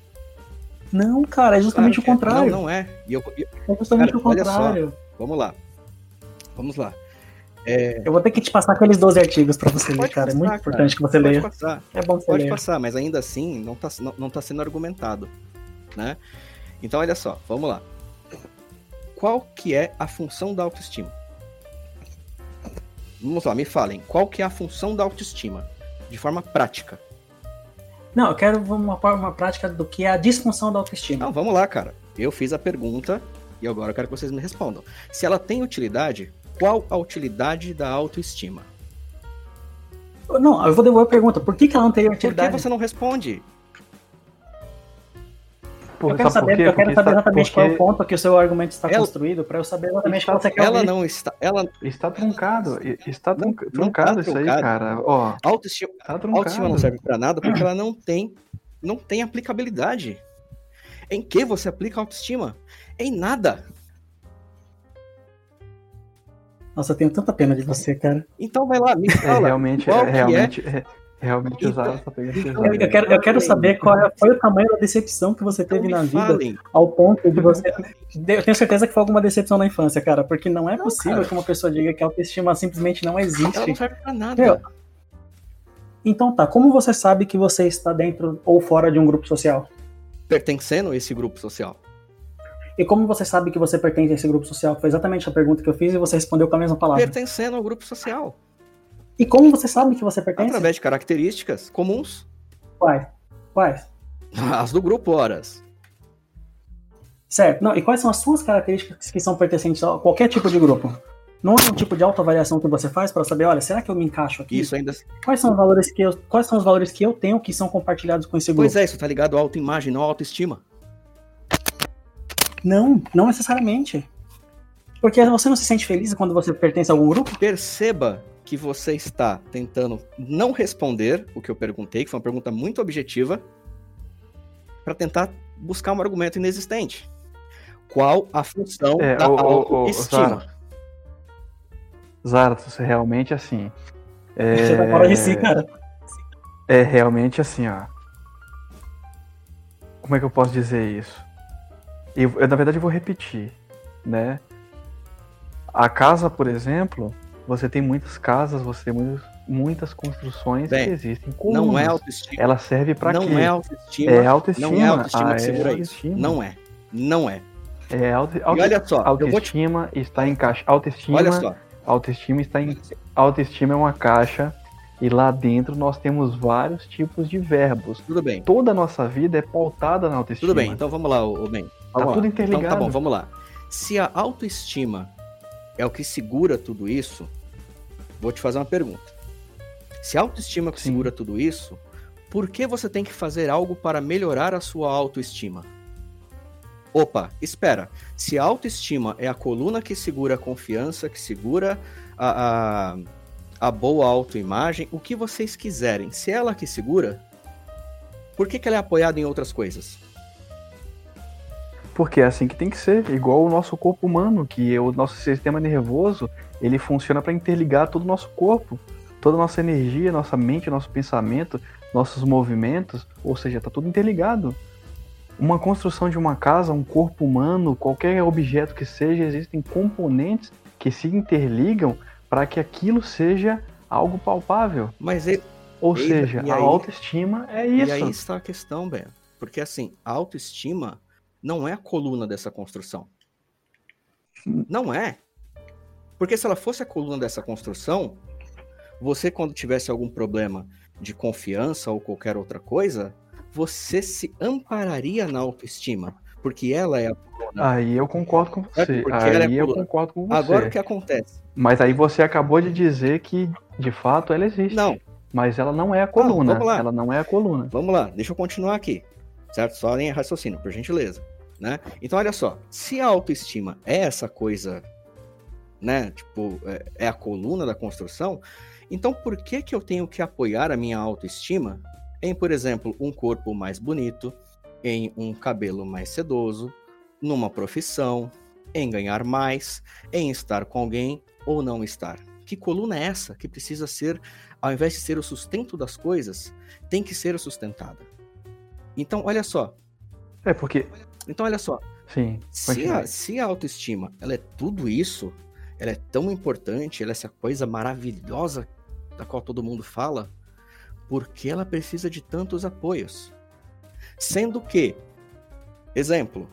Speaker 2: Não, cara, é justamente
Speaker 1: Claro
Speaker 2: o
Speaker 1: que é.
Speaker 2: contrário.
Speaker 1: Não, não é. E eu- e-
Speaker 2: É justamente
Speaker 1: Cara,
Speaker 2: o
Speaker 1: olha só.
Speaker 2: contrário.
Speaker 1: vamos lá. Vamos lá.
Speaker 2: Eu vou ter que te passar aqueles 12 artigos pra você ler,
Speaker 1: Pode
Speaker 2: cara. é muito
Speaker 1: passar,
Speaker 2: importante que você
Speaker 1: Pode
Speaker 2: leia.
Speaker 1: passar.
Speaker 2: É bom você
Speaker 1: Pode
Speaker 2: ler.
Speaker 1: passar, mas ainda assim não está não, não tá sendo argumentado, né? Então olha só, vamos lá. Qual que é a função da autoestima? Vamos lá, me falem. Qual que é a função da autoestima? De forma prática.
Speaker 2: Não, eu quero uma, uma prática do que é a disfunção da autoestima.
Speaker 1: Não, vamos lá, cara. Eu fiz a pergunta e agora eu quero que vocês me respondam. Se ela tem utilidade, qual a utilidade da autoestima?
Speaker 2: Não, eu vou devolver a pergunta. Por que, que ela não teria
Speaker 1: Por que
Speaker 2: utilidade?
Speaker 1: você não responde?
Speaker 3: Pô,
Speaker 2: Eu quero
Speaker 3: sabe por
Speaker 2: saber,
Speaker 3: quê?
Speaker 2: eu quero saber
Speaker 3: está-
Speaker 2: exatamente qual é o ponto que o seu argumento está
Speaker 1: Ela-
Speaker 2: construído, pra eu saber exatamente
Speaker 3: Está-
Speaker 2: você quer
Speaker 1: Ela
Speaker 2: ouvir.
Speaker 1: não está. Ela,
Speaker 3: Está truncado. Está
Speaker 1: Não-
Speaker 3: trunca-
Speaker 1: não
Speaker 3: truncado
Speaker 1: tá
Speaker 3: isso aí,
Speaker 1: truncado.
Speaker 3: cara. Ó,
Speaker 1: a autoestima,
Speaker 3: tá
Speaker 1: autoestima não
Speaker 3: truncado.
Speaker 1: serve pra nada porque ela não tem, não tem aplicabilidade. Em que você aplica autoestima? Em nada.
Speaker 2: Nossa, eu tenho tanta pena de você, cara.
Speaker 1: Então vai lá, me
Speaker 3: É,
Speaker 1: fala.
Speaker 3: realmente,
Speaker 1: qual
Speaker 3: é,
Speaker 1: que
Speaker 3: realmente, é, realmente
Speaker 1: Então-
Speaker 3: usar essa pegada
Speaker 2: Eu, quero, eu quero saber qual é- foi o tamanho da decepção que você
Speaker 1: Então
Speaker 2: teve
Speaker 1: me
Speaker 2: na vida
Speaker 1: falem.
Speaker 2: ao ponto de você. Eu tenho certeza que foi alguma decepção na infância, cara, porque não é
Speaker 1: Não,
Speaker 2: possível
Speaker 1: cara.
Speaker 2: que uma pessoa diga que a autoestima simplesmente não
Speaker 1: Ela
Speaker 2: existe.
Speaker 1: não serve pra nada.
Speaker 2: Meu, Então tá, como você sabe que você está dentro ou fora de um grupo social?
Speaker 1: Pertencendo a esse grupo social.
Speaker 2: E como você sabe que você pertence a esse grupo social? Foi exatamente a pergunta que eu fiz e você respondeu com a mesma palavra.
Speaker 1: Pertencendo ao grupo social.
Speaker 2: E como você sabe que você pertence?
Speaker 1: Através de características comuns.
Speaker 2: Quais? Quais? <laughs>
Speaker 1: As do grupo, horas.
Speaker 2: Certo. Não, e quais são as suas características que são pertencentes a qualquer tipo de grupo? Não é um tipo de autoavaliação que você faz para saber, olha, será que eu me encaixo aqui?
Speaker 1: Isso ainda.
Speaker 2: Quais são os valores que eu, quais são os valores que eu tenho que são compartilhados com esse grupo?
Speaker 1: Pois é, isso tá ligado à autoimagem, não à autoestima.
Speaker 2: Não, não necessariamente. Porque você não se sente feliz quando você pertence a algum grupo?
Speaker 1: Perceba que você está tentando não responder o que eu perguntei, que foi uma pergunta muito objetiva, para tentar buscar um argumento inexistente. Qual a função
Speaker 3: É,
Speaker 1: da
Speaker 3: ô,
Speaker 1: autoestima?
Speaker 3: Zara, você realmente assim. É,
Speaker 2: Você de si, cara.
Speaker 3: é realmente assim, ó. Como é que eu posso dizer isso? Eu, eu, na verdade, eu vou repetir, né? A casa, por exemplo, você tem muitas casas, você tem muitas, muitas construções
Speaker 1: Bem,
Speaker 3: que existem
Speaker 1: Não é autoestima.
Speaker 3: Ela serve pra
Speaker 1: não
Speaker 3: quê?
Speaker 1: é autoestima.
Speaker 3: É autoestima.
Speaker 1: Não é autoestima
Speaker 3: Ah,
Speaker 1: que
Speaker 3: é
Speaker 1: segura isso.
Speaker 3: autoestima.
Speaker 1: Não é. Não é.
Speaker 3: É auto,
Speaker 1: E olha só, vou te...
Speaker 3: autoestima está em caixa. Autoestima,
Speaker 1: Olha só.
Speaker 3: autoestima está em autoestima é uma caixa e lá dentro nós temos vários tipos de verbos.
Speaker 1: Tudo bem.
Speaker 3: Toda a nossa vida é pautada na autoestima.
Speaker 1: Tudo bem. Então vamos lá, ô Ben.
Speaker 3: Tá
Speaker 1: Vamos
Speaker 3: tudo
Speaker 1: lá.
Speaker 3: interligado.
Speaker 1: Então tá bom, vamos lá. Se a autoestima é o que segura tudo isso, vou te fazer uma pergunta. Se a autoestima é que
Speaker 3: Sim.
Speaker 1: segura tudo isso, por que você tem que fazer algo para melhorar a sua autoestima? Opa, espera. Se a autoestima é a coluna que segura a confiança, que segura a, a, a boa autoimagem, o que vocês quiserem, se é ela que segura, por que, que ela é apoiada em outras coisas?
Speaker 3: Porque é assim que tem que ser, igual o nosso corpo humano, que o nosso sistema nervoso, ele funciona para interligar todo o nosso corpo, toda a nossa energia, nossa mente, nosso pensamento, nossos movimentos, ou seja, tá tudo interligado. Uma construção de uma casa, um corpo humano, qualquer objeto que seja, existem componentes que se interligam para que aquilo seja algo palpável.
Speaker 1: Mas e-
Speaker 3: Ou
Speaker 1: E-
Speaker 3: seja,
Speaker 1: e
Speaker 3: a
Speaker 1: aí-
Speaker 3: autoestima é
Speaker 1: E
Speaker 3: isso.
Speaker 1: aí está a questão, Ben. Porque assim, a autoestima não é a coluna dessa construção. Não é. Porque se ela fosse a coluna dessa construção, você, quando tivesse algum problema de confiança ou qualquer outra coisa, você se ampararia na autoestima. Porque ela é a coluna.
Speaker 3: Aí eu concordo com
Speaker 1: É
Speaker 3: você.
Speaker 1: porque é
Speaker 3: Aí eu
Speaker 1: coluna.
Speaker 3: concordo com você.
Speaker 1: Agora o que acontece?
Speaker 3: Mas aí você acabou de dizer que, de fato, ela existe.
Speaker 1: Não,
Speaker 3: Mas ela não é a coluna.
Speaker 1: vamos lá.
Speaker 3: ela não é a coluna.
Speaker 1: Vamos lá, deixa eu continuar aqui. Certo? Só em raciocínio, por gentileza. Né? Então, olha só. Se a autoestima é essa coisa, né? Tipo, é, é a coluna da construção, então por que, que eu tenho que apoiar a minha autoestima em, por exemplo, um corpo mais bonito, em um cabelo mais sedoso, numa profissão, em ganhar mais, em estar com alguém ou não estar? Que coluna é essa que precisa ser, ao invés de ser o sustento das coisas, tem que ser sustentada? Então, olha só.
Speaker 3: É porque.
Speaker 1: Então, olha só.
Speaker 3: Sim.
Speaker 1: Se a, se a autoestima ela é tudo isso, ela é tão importante, ela é essa coisa maravilhosa da qual todo mundo fala, por que ela precisa de tantos apoios? Sendo que, exemplo,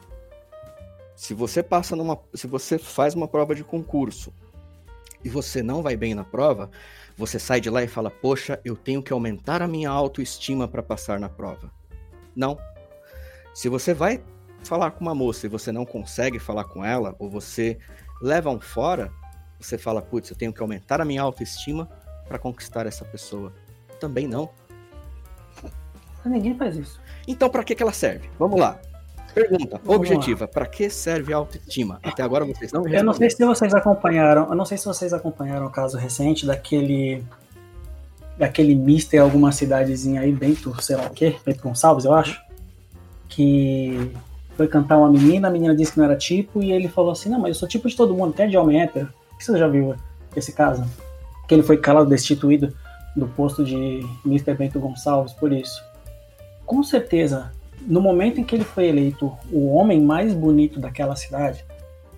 Speaker 1: se você passa numa, se você faz uma prova de concurso e você não vai bem na prova, você sai de lá e fala: "Poxa, eu tenho que aumentar a minha autoestima para passar na prova". Não. Se você vai falar com uma moça e você não consegue falar com ela, ou você leva um fora, você fala, putz, eu tenho que aumentar a minha autoestima para conquistar essa pessoa. Também não.
Speaker 2: Ninguém faz isso.
Speaker 1: Então, para que, que ela serve? Vamos lá. Pergunta
Speaker 2: Vamos
Speaker 1: objetiva: para que serve a autoestima? Até agora vocês não
Speaker 2: Eu não sei se vocês acompanharam, eu não sei se vocês acompanharam o caso recente daquele daquele mister em alguma cidadezinha aí, Bento, sei lá o quê, Bento Gonçalves, eu acho, que foi cantar uma menina, a menina disse que não era tipo, e ele falou assim, não, mas eu sou tipo de todo mundo, até de homem hétero. Você já viu esse caso? Que ele foi calado, destituído do posto de Mr. Bento Gonçalves por isso. Com certeza, no momento em que ele foi eleito o homem mais bonito daquela cidade,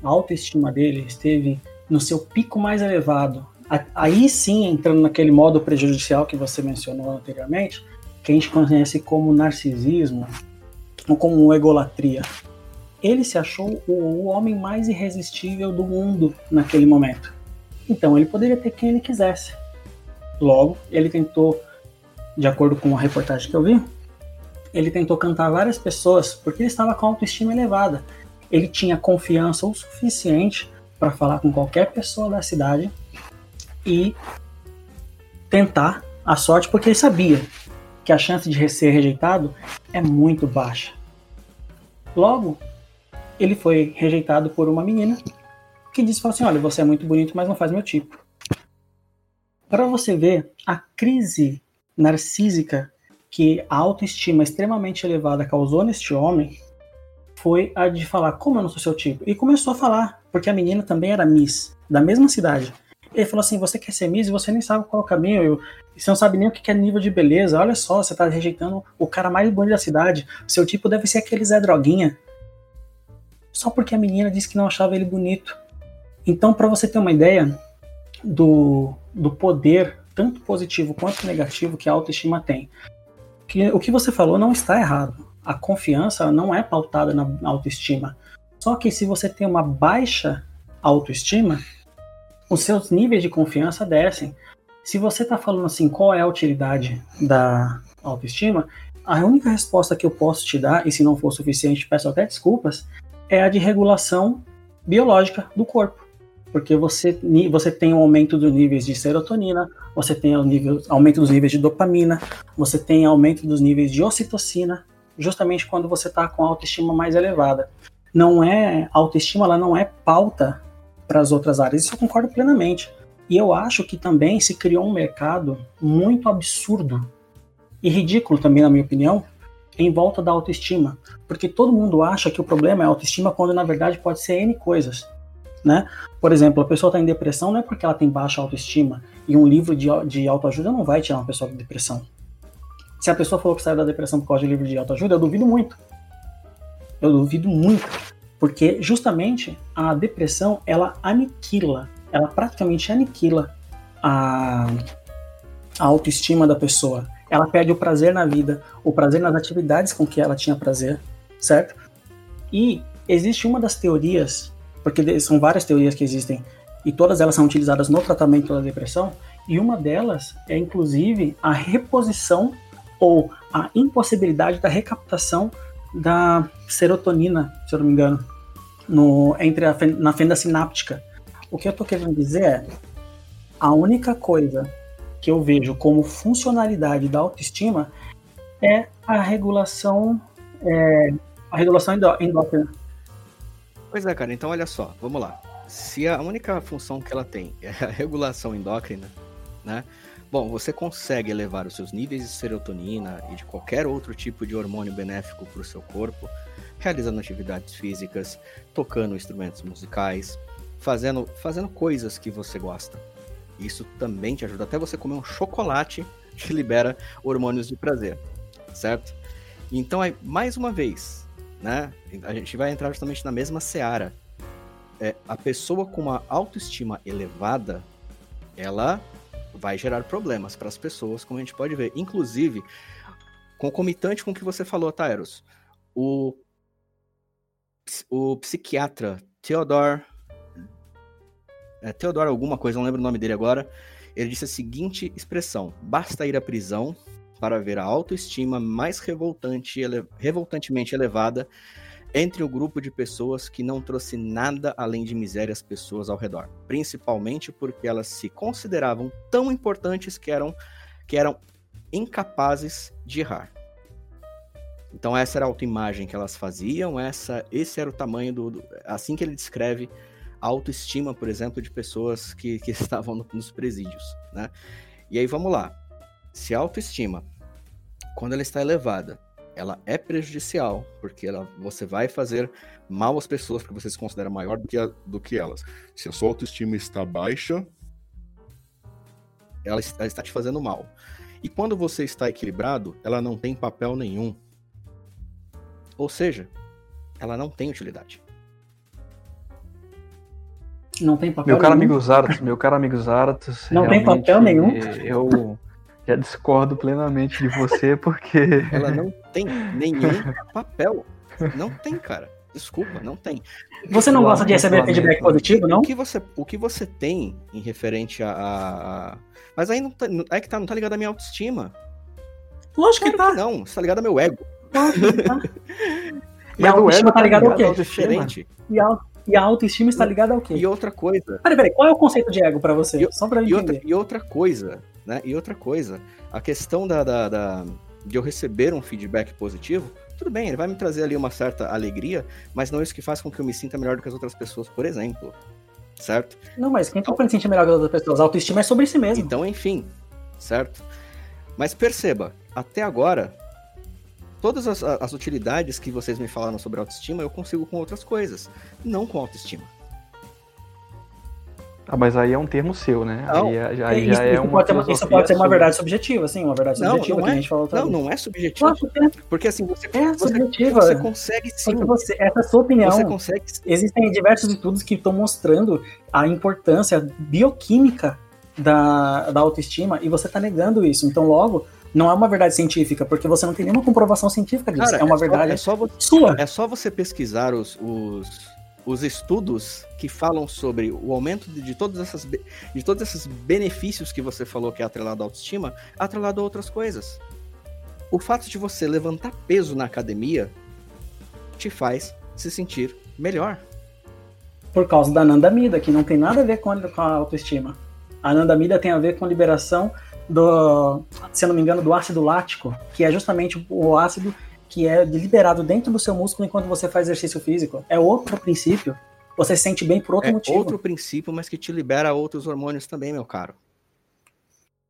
Speaker 2: a autoestima dele esteve no seu pico mais elevado. Aí sim, entrando naquele modo prejudicial que você mencionou anteriormente, que a gente conhece como narcisismo ou como egolatria. Ele se achou o, o homem mais irresistível do mundo naquele momento. Então ele poderia ter quem ele quisesse. Logo, ele tentou, de acordo com a reportagem que eu vi, ele tentou cantar várias pessoas porque ele estava com autoestima elevada. Ele tinha confiança o suficiente para falar com qualquer pessoa da cidade e tentar a sorte, porque ele sabia que a chance de ser rejeitado é muito baixa. Logo, ele foi rejeitado por uma menina que disse assim: Olha, você é muito bonito, mas não faz meu tipo. Para você ver a crise narcísica que a autoestima extremamente elevada causou neste homem foi a de falar: Como eu não sou seu tipo? E começou a falar, porque a menina também era Miss, da mesma cidade. Ele falou assim: Você quer ser Miss e você nem sabe qual é o caminho, eu, você não sabe nem o que é nível de beleza. Olha só, você tá rejeitando o cara mais bonito da cidade. Seu tipo deve ser aquele Zé Droguinha. Só porque a menina disse que não achava ele bonito. Então, para você ter uma ideia do, do poder, tanto positivo quanto negativo, que a autoestima tem. Que, o que você falou não está errado. A confiança não é pautada na autoestima. Só que se você tem uma baixa autoestima, os seus níveis de confiança descem. Se você está falando assim, qual é a utilidade da autoestima, a única resposta que eu posso te dar, e se não for suficiente, peço até desculpas, é a de regulação biológica do corpo. Porque você, você tem um aumento dos níveis de serotonina, você tem o nível, aumento dos níveis de dopamina, você tem aumento dos níveis de ocitocina, justamente quando você está com a autoestima mais elevada. Não é autoestima, ela não é pauta para as outras áreas. Isso eu concordo plenamente. E eu acho que também se criou um mercado muito absurdo e ridículo também, na minha opinião, em volta da autoestima. Porque todo mundo acha que o problema é autoestima, quando na verdade pode ser N coisas. Né? Por exemplo, a pessoa está em depressão não é porque ela tem baixa autoestima. E um livro de, de autoajuda não vai tirar uma pessoa de depressão. Se a pessoa falou que saiu da depressão por causa de livro de autoajuda, eu duvido muito. Eu duvido muito. Porque justamente a depressão ela aniquila, ela praticamente aniquila a, a autoestima da pessoa. Ela perde o prazer na vida, o prazer nas atividades com que ela tinha prazer, certo? E existe uma das teorias, porque são várias teorias que existem, e todas elas são utilizadas no tratamento da depressão, e uma delas é inclusive a reposição ou a impossibilidade da recaptação da serotonina, se eu não me engano, no, entre a, na fenda sináptica. O que eu estou querendo dizer é, a única coisa que eu vejo como funcionalidade da autoestima é a regulação, é, a regulação endócrina.
Speaker 1: Pois é, cara. Então olha só, vamos lá. Se a única função que ela tem é a <laughs> regulação endócrina, né? Bom, você consegue elevar os seus níveis de serotonina e de qualquer outro tipo de hormônio benéfico para o seu corpo, realizando atividades físicas, tocando instrumentos musicais, fazendo, fazendo coisas que você gosta. Isso também te ajuda. Até você comer um chocolate que libera hormônios de prazer, certo? Então, aí, mais uma vez, né? A gente vai entrar justamente na mesma seara. É, a pessoa com uma autoestima elevada, ela vai gerar problemas para as pessoas, como a gente pode ver. Inclusive, concomitante com o que você falou, Tyros, o, o psiquiatra Theodore, é, Theodore alguma coisa, não lembro o nome dele agora, ele disse a seguinte expressão: basta ir à prisão para ver a autoestima mais revoltante, ele, revoltantemente elevada entre o grupo de pessoas que não trouxe nada além de miséria às pessoas ao redor, principalmente porque elas se consideravam tão importantes que eram, que eram incapazes de errar. Então essa era a autoimagem que elas faziam, essa, esse era o tamanho do, do assim que ele descreve a autoestima, por exemplo, de pessoas que, que <laughs> estavam no, nos presídios, né? E aí vamos lá. Se a autoestima, quando ela está elevada, ela é prejudicial, porque ela, você vai fazer mal às pessoas porque você se considera maior do que, a, do que elas.
Speaker 4: Se a sua autoestima está baixa,
Speaker 1: ela, ela está te fazendo mal. E quando você está equilibrado, ela não tem papel nenhum. Ou seja, ela não tem utilidade.
Speaker 2: Não tem papel
Speaker 3: meu caro
Speaker 2: nenhum.
Speaker 3: amigo Zaratos, meu caro amigo Zaratos.
Speaker 2: Não tem papel nenhum.
Speaker 3: Eu já discordo plenamente de você, porque.
Speaker 1: Ela não tem nenhum <laughs> papel. Não tem, cara. Desculpa, não tem.
Speaker 2: Você não
Speaker 3: Lá
Speaker 2: gosta de receber feedback positivo, não?
Speaker 1: O que você, o que você tem em referente a. a- Mas aí não tá, é que tá, não tá ligado à minha autoestima.
Speaker 2: Lógico que
Speaker 1: Claro
Speaker 2: tá.
Speaker 1: que não, isso tá ligado ao meu ego. <laughs>
Speaker 2: E a
Speaker 3: o
Speaker 2: autoestima
Speaker 3: ego
Speaker 2: tá
Speaker 3: tá
Speaker 2: ligada ao quê?
Speaker 1: É diferente.
Speaker 2: E a, e a autoestima está ligada ao quê?
Speaker 1: E outra coisa.
Speaker 2: Peraí, peraí, qual é o conceito de ego pra você?
Speaker 1: E-
Speaker 2: Só pra eu
Speaker 1: E outra,
Speaker 2: entender.
Speaker 1: e outra coisa, né? E outra coisa, a questão da, da- da- de eu receber um feedback positivo, tudo bem, ele vai me trazer ali uma certa alegria, mas não é isso que faz com que eu me sinta melhor do que as outras pessoas, por exemplo. Certo?
Speaker 2: Não, mas quem tá falando sentir melhor que as outras pessoas? A autoestima é sobre si mesmo.
Speaker 1: Então, enfim, certo? Mas perceba, até agora, todas as, as utilidades que vocês me falaram sobre autoestima, eu consigo com outras coisas, não com autoestima.
Speaker 3: Ah, mas aí é um termo seu, né?
Speaker 1: Não.
Speaker 3: Aí, é- aí
Speaker 2: isso,
Speaker 3: já é
Speaker 2: isso
Speaker 3: uma
Speaker 2: pode ser uma, isso pode ser uma verdade subjetiva, sim, uma verdade
Speaker 1: Não,
Speaker 2: subjetiva
Speaker 1: não
Speaker 2: que
Speaker 1: é.
Speaker 2: a gente falou
Speaker 1: Não,
Speaker 2: vez.
Speaker 1: não é
Speaker 2: que é,
Speaker 1: Porque assim, você,
Speaker 2: é
Speaker 1: você,
Speaker 2: subjetiva.
Speaker 1: você consegue sim.
Speaker 2: Você, essa é a sua opinião.
Speaker 1: Você consegue
Speaker 2: Existem diversos estudos que estão mostrando a importância bioquímica da, da autoestima e você está negando isso. Então, logo, não é uma verdade científica, porque você não tem nenhuma comprovação científica disso.
Speaker 1: Cara,
Speaker 2: é uma
Speaker 1: só-
Speaker 2: verdade
Speaker 1: é só,
Speaker 2: sua.
Speaker 1: é só você pesquisar os, os, os estudos que falam sobre o aumento de, de todas essas, de todos esses benefícios que você falou que é atrelado à autoestima, atrelado a outras coisas. O fato de você levantar peso na academia te faz se sentir melhor.
Speaker 2: Por causa da anandamida, que não tem nada a ver com a, com a autoestima. A anandamida tem a ver com liberação do, se não me engano, do ácido lático, que é justamente o ácido que é liberado dentro do seu músculo enquanto você faz exercício físico. É outro princípio. Você se sente bem por outro
Speaker 1: é
Speaker 2: motivo.
Speaker 1: outro princípio, mas que te libera outros hormônios também, meu caro.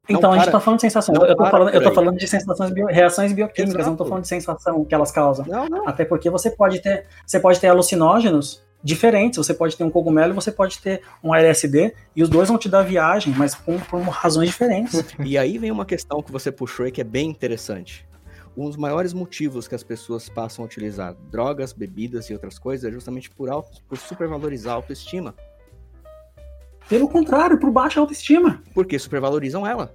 Speaker 2: Então
Speaker 1: Não
Speaker 2: a gente
Speaker 1: para-
Speaker 2: tá falando de sensação.
Speaker 1: não
Speaker 2: Eu tô
Speaker 1: para
Speaker 2: falando, eu tô falando de sensações, bio- reações bioquímicas,
Speaker 1: Exato.
Speaker 2: não tô falando de sensação que elas causam.
Speaker 1: Não, não.
Speaker 2: Até porque você pode ter, você pode ter alucinógenos diferentes. Você pode ter um cogumelo e você pode ter um LSD e os dois vão te dar viagem, mas por razões diferentes. <laughs>
Speaker 1: E aí vem uma questão que você puxou aí que é bem interessante. Um dos maiores motivos que as pessoas passam a utilizar drogas, bebidas e outras coisas é justamente por, auto, por supervalorizar a autoestima.
Speaker 2: Pelo contrário, por baixa autoestima.
Speaker 1: Porque supervalorizam ela.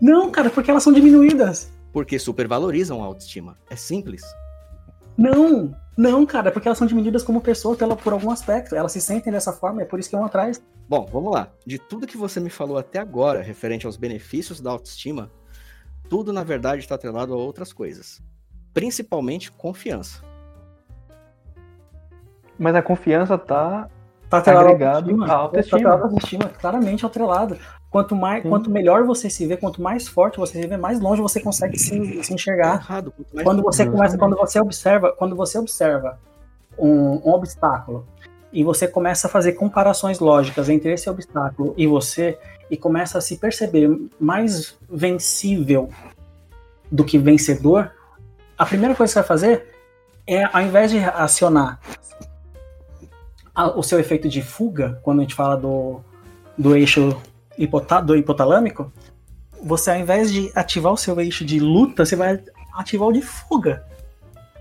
Speaker 2: Não, cara, porque elas são diminuídas.
Speaker 1: Porque supervalorizam a autoestima. É simples.
Speaker 2: Não, não, cara, porque elas são diminuídas como pessoa pela, por algum aspecto. Elas se sentem dessa forma, é por isso que vão atrás.
Speaker 1: Bom, vamos lá. De tudo que você me falou até agora, referente aos benefícios da autoestima, tudo na verdade está atrelado a outras coisas. Principalmente confiança.
Speaker 3: Mas a confiança tá.
Speaker 2: Tá atrelado
Speaker 3: Agregado à autoestima.
Speaker 2: Tá atrelado à autoestima, claramente atrelado. Quanto, mais,
Speaker 3: Sim.
Speaker 2: quanto melhor você se vê, quanto mais forte você se vê, mais longe você consegue se, se
Speaker 1: Tá
Speaker 2: enxergar.
Speaker 1: errado. Quanto mais
Speaker 2: Quando você começa, quando você observa, quando você observa um, um obstáculo e você começa a fazer comparações lógicas entre esse obstáculo e você e começa a se perceber mais vencível do que vencedor, a primeira coisa que você vai fazer é, ao invés de acionar o seu efeito de fuga, quando a gente fala do, do eixo hipota- do hipotalâmico, você ao invés de ativar o seu eixo de luta, você vai ativar o de fuga.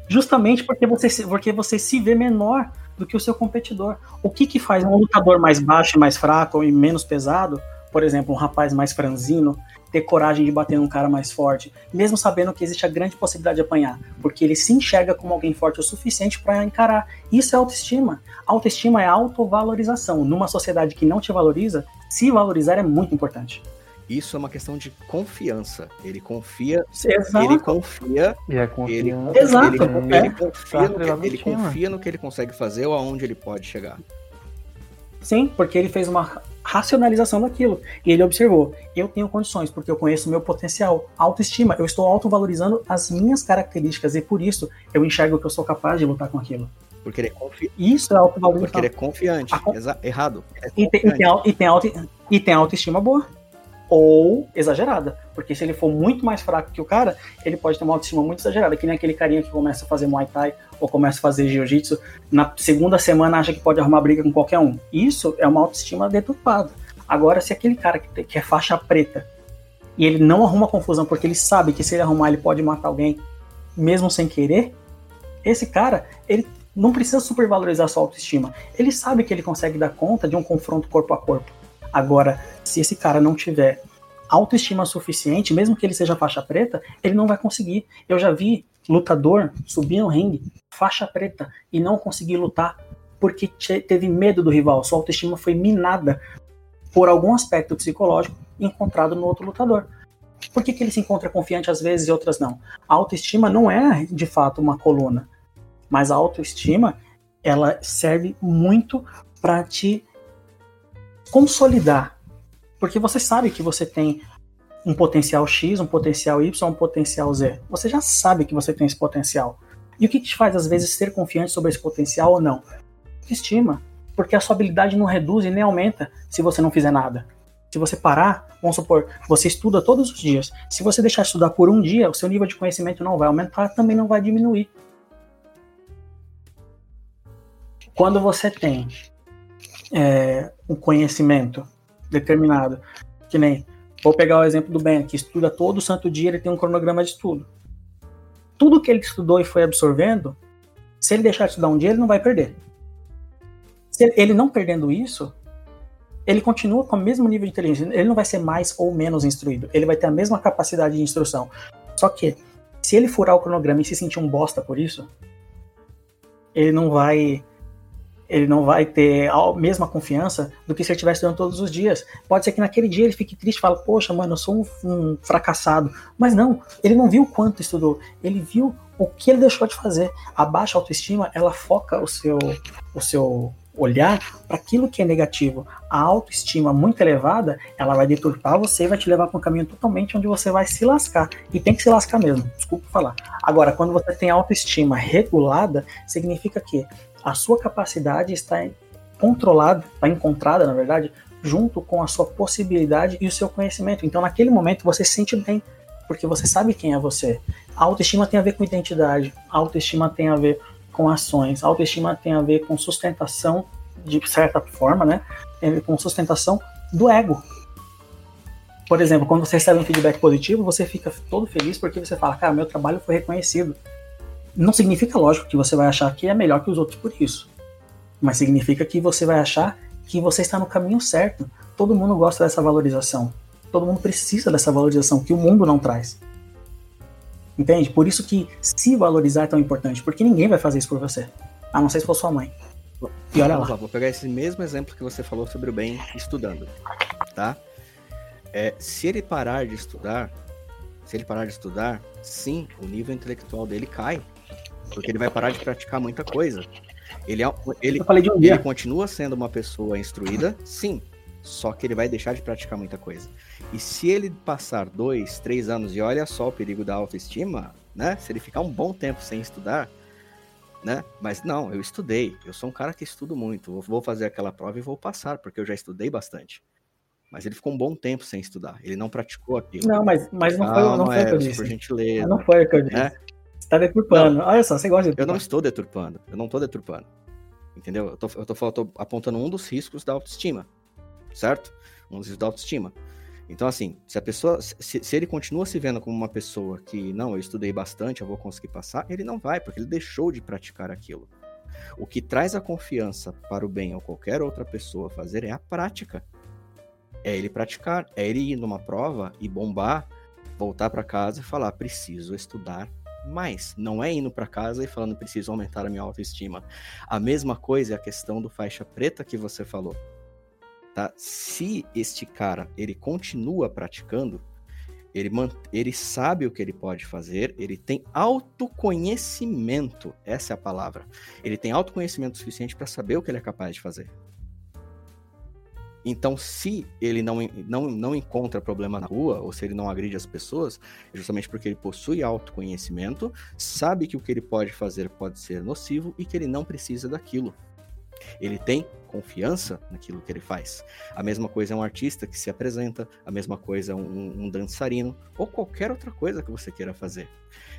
Speaker 2: Justamente porque você, porque você se vê menor do que o seu competidor. O que, que faz um lutador mais baixo, mais fraco e menos pesado, por exemplo, um rapaz mais franzino, ter coragem de bater num cara mais forte, mesmo sabendo que existe a grande possibilidade de apanhar, porque ele se enxerga como alguém forte o suficiente para encarar. Isso é autoestima. Autoestima é autovalorização. Numa sociedade que não te valoriza, se valorizar é muito importante.
Speaker 1: Isso é uma questão de confiança. Ele confia,
Speaker 2: Exato.
Speaker 1: ele confia,
Speaker 3: E a
Speaker 1: ele,
Speaker 3: confiança.
Speaker 2: Exato,
Speaker 1: ele,
Speaker 2: é.
Speaker 1: ele confia,
Speaker 3: Tá
Speaker 1: no que, ele confia no que ele consegue fazer ou aonde ele pode chegar.
Speaker 2: Sim, porque ele fez uma racionalização daquilo. E ele observou: eu tenho condições, porque eu conheço o meu potencial. Autoestima, eu estou autovalorizando as minhas características e por isso eu enxergo que eu sou capaz de lutar com aquilo.
Speaker 1: Porque ele é, confi...
Speaker 2: Isso é autovalorização.
Speaker 1: porque ele é confiante.
Speaker 2: Con-
Speaker 1: Errado. É
Speaker 2: E tem, e, tem, au- e, tem auto, e tem autoestima boa. Ou exagerada. Porque se ele for muito mais fraco que o cara, ele pode ter uma autoestima muito exagerada. Que nem aquele carinha que começa a fazer Muay Thai ou começa a fazer Jiu-Jitsu. Na segunda semana acha que pode arrumar briga com qualquer um. Isso é uma autoestima deturpada. Agora, se aquele cara que, que é faixa preta e ele não arruma confusão porque ele sabe que se ele arrumar ele pode matar alguém, mesmo sem querer, esse cara, ele não precisa supervalorizar sua autoestima. Ele sabe que ele consegue dar conta de um confronto corpo a corpo. Agora, se esse cara não tiver autoestima suficiente, mesmo que ele seja faixa preta, ele não vai conseguir. Eu já vi lutador subir no ringue, faixa preta, e não conseguir lutar porque teve medo do rival. Sua autoestima foi minada por algum aspecto psicológico encontrado no outro lutador. Por que, que ele se encontra confiante às vezes e outras não? A autoestima não é de fato uma coluna, mas a autoestima ela serve muito para te consolidar, porque você sabe que você tem um potencial X, um potencial Y, um potencial Z. Você já sabe que você tem esse potencial. E o que te faz às vezes ser confiante sobre esse potencial ou não? Estima, porque a sua habilidade não reduz e nem aumenta se você não fizer nada. Se você parar, vamos supor, você estuda todos os dias. Se você deixar de estudar por um dia, o seu nível de conhecimento não vai aumentar, também não vai diminuir. Quando você tem é, um conhecimento determinado, que nem, vou pegar o exemplo do Ben, que estuda todo santo dia, ele tem um cronograma de estudo. Tudo que ele estudou e foi absorvendo, se ele deixar de estudar um dia, ele não vai perder. Se ele não perdendo isso, ele continua com o mesmo nível de inteligência. Ele não vai ser mais ou menos instruído. Ele vai ter a mesma capacidade de instrução. Só que, se ele furar o cronograma e se sentir um bosta por isso, ele não vai ele não vai ter a mesma confiança do que se ele estivesse estudando todos os dias. Pode ser que naquele dia ele fique triste e fale, poxa, mano, eu sou um, um, fracassado. Mas não, ele não viu quanto estudou, ele viu o que ele deixou de fazer. A baixa autoestima, ela foca o seu, o seu olhar para aquilo que é negativo. A autoestima muito elevada, ela vai deturpar você e vai te levar para um caminho totalmente onde você vai se lascar. E tem que se lascar mesmo, desculpa falar. Agora, quando você tem autoestima regulada, significa que a sua capacidade está controlada, está encontrada, na verdade, junto com a sua possibilidade e o seu conhecimento. Então, naquele momento, você se sente bem, porque você sabe quem é você. A autoestima tem a ver com identidade, a autoestima tem a ver com ações. A autoestima tem a ver com sustentação, de certa forma, né? Tem a ver com sustentação do ego. Por exemplo, quando você recebe um feedback positivo, você fica todo feliz porque você fala, cara, meu trabalho foi reconhecido. Não significa, lógico, que você vai achar que é melhor que os outros por isso. Mas significa que você vai achar que você está no caminho certo. Todo mundo gosta dessa valorização. Todo mundo precisa dessa valorização que o mundo não traz. Entende? Por isso que se valorizar é tão importante, porque ninguém vai fazer isso por você. A não ser se for sua mãe.
Speaker 1: E olha lá. lá. Vou pegar esse mesmo exemplo que você falou sobre o bem estudando, tá? É, se ele parar de estudar, se ele parar de estudar, sim, o nível intelectual dele cai, porque ele vai parar de praticar muita coisa. Ele, é, ele, um ele continua sendo uma pessoa instruída, sim, só que ele vai deixar de praticar muita coisa. E se ele passar dois, três anos, e olha só o perigo da autoestima, né? Se ele ficar um bom tempo sem estudar, né? Mas não, eu estudei. Eu sou um cara que estudo muito. vou fazer aquela prova e vou passar, porque eu já estudei bastante. Mas ele ficou um bom tempo sem estudar. Ele não praticou aquilo.
Speaker 2: Não, mas, mas não foi, não foi o que eu disse.
Speaker 1: Por gentileza.
Speaker 2: Não foi o que eu disse. Né? Você tá deturpando. Não, Olha só, você gosta de
Speaker 1: deturpar. Eu não estou deturpando. Eu não estou deturpando. Entendeu? Eu tô, eu tô, eu tô apontando um dos riscos da autoestima. Certo? Um dos riscos da autoestima. Então, assim, se a pessoa, se, se, ele continua se vendo como uma pessoa que, não, eu estudei bastante, eu vou conseguir passar, ele não vai, porque ele deixou de praticar aquilo. O que traz a confiança para o bem ou qualquer outra pessoa fazer é a prática. É ele praticar, é ele ir numa prova e bombar, voltar para casa e falar, preciso estudar mais. Não é indo para casa e falando, preciso aumentar a minha autoestima. A mesma coisa é a questão do faixa preta que você falou tá? Se este cara ele continua praticando, ele, ele sabe o que ele pode fazer, ele tem autoconhecimento, essa é a palavra. Ele tem autoconhecimento suficiente para saber o que ele é capaz de fazer. Então, se ele não, não, não encontra problema na rua, ou se ele não agride as pessoas, é justamente porque ele possui autoconhecimento, sabe que o que ele pode fazer pode ser nocivo e que ele não precisa daquilo. Ele tem confiança naquilo que ele faz. A mesma coisa é um artista que se apresenta, a mesma coisa é um, um dançarino, ou qualquer outra coisa que você queira fazer.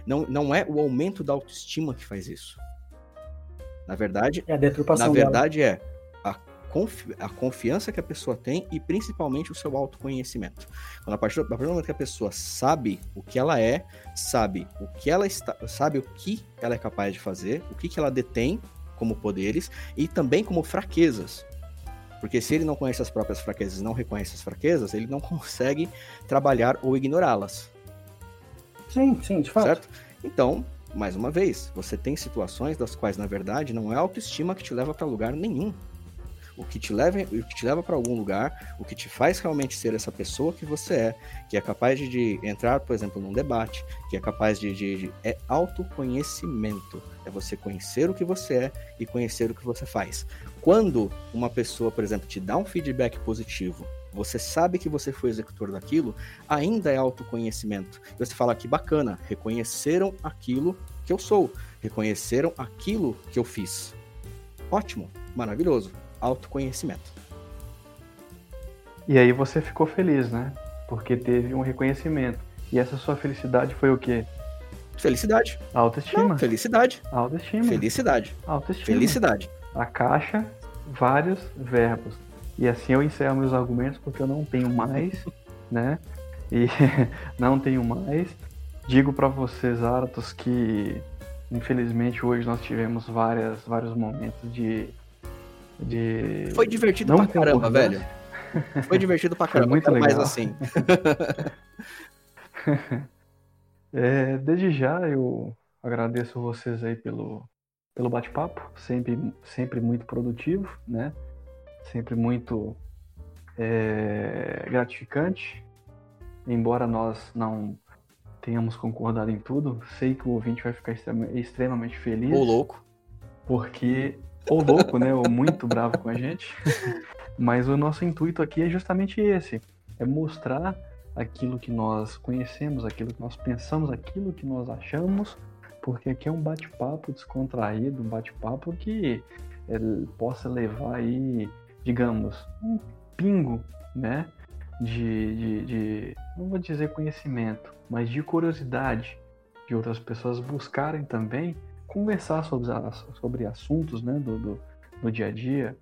Speaker 1: Não, não é o aumento da autoestima que faz isso. Na verdade,
Speaker 2: é a
Speaker 1: na verdade dela. é confi a confiança que a pessoa tem e principalmente o seu autoconhecimento. Quando a partir, a partir do momento que a pessoa sabe o que ela é, sabe o que ela está, sabe o que ela é capaz de fazer, o que, que ela detém como poderes e também como fraquezas. Porque se ele não conhece as próprias fraquezas e não reconhece as fraquezas, ele não <laughs> consegue trabalhar ou ignorá-las.
Speaker 2: Sim, sim, de fato. Certo?
Speaker 1: Então, mais uma vez, você tem situações das quais, na verdade, não é a autoestima que te leva para lugar nenhum. O que te leva, o que te leva para algum lugar, o que te faz realmente ser essa pessoa que você é, que é capaz de, de entrar, por exemplo, num debate, que é capaz de, de, de é autoconhecimento. É você conhecer o que você é e conhecer o que você faz. Quando uma pessoa, por exemplo, te dá um feedback positivo, você sabe que você foi executor daquilo, ainda é autoconhecimento. E você fala que bacana, reconheceram aquilo que eu sou, reconheceram aquilo que eu fiz. Ótimo, maravilhoso, autoconhecimento.
Speaker 3: E aí você ficou feliz, né? Porque teve um reconhecimento. E essa sua felicidade foi o quê?
Speaker 1: Felicidade.
Speaker 3: Autoestima.
Speaker 1: Não, felicidade.
Speaker 3: Autoestima.
Speaker 1: Felicidade.
Speaker 3: Autoestima.
Speaker 1: Felicidade.
Speaker 3: A caixa, vários verbos. E assim eu encerro meus argumentos porque eu não tenho mais, <laughs> né? E <laughs> não tenho mais. Digo para vocês, Aratos, que infelizmente hoje nós tivemos várias, vários momentos de. De
Speaker 1: Foi divertido
Speaker 3: Não
Speaker 1: pra caramba,
Speaker 3: concordância.
Speaker 1: velho. Foi <laughs> divertido pra
Speaker 3: Foi
Speaker 1: caramba.
Speaker 3: muito legal.
Speaker 1: assim. <laughs>
Speaker 3: É, desde já eu agradeço vocês aí pelo, pelo bate-papo, sempre, sempre muito produtivo, né? Sempre muito é, gratificante. Embora nós não tenhamos concordado em tudo, sei que o ouvinte vai ficar extrema- extremamente feliz.
Speaker 1: Ô, louco.
Speaker 3: porque ou louco, né, ou muito bravo com a gente. Mas o nosso intuito aqui é justamente esse, é mostrar aquilo que nós conhecemos, aquilo que nós pensamos, aquilo que nós achamos, porque aqui é um bate-papo descontraído, um bate-papo que é, possa levar aí, digamos, um pingo, né, de, de, de, não vou dizer conhecimento, mas de curiosidade de outras pessoas buscarem também conversar sobre, sobre assuntos né, do, do, do dia a dia,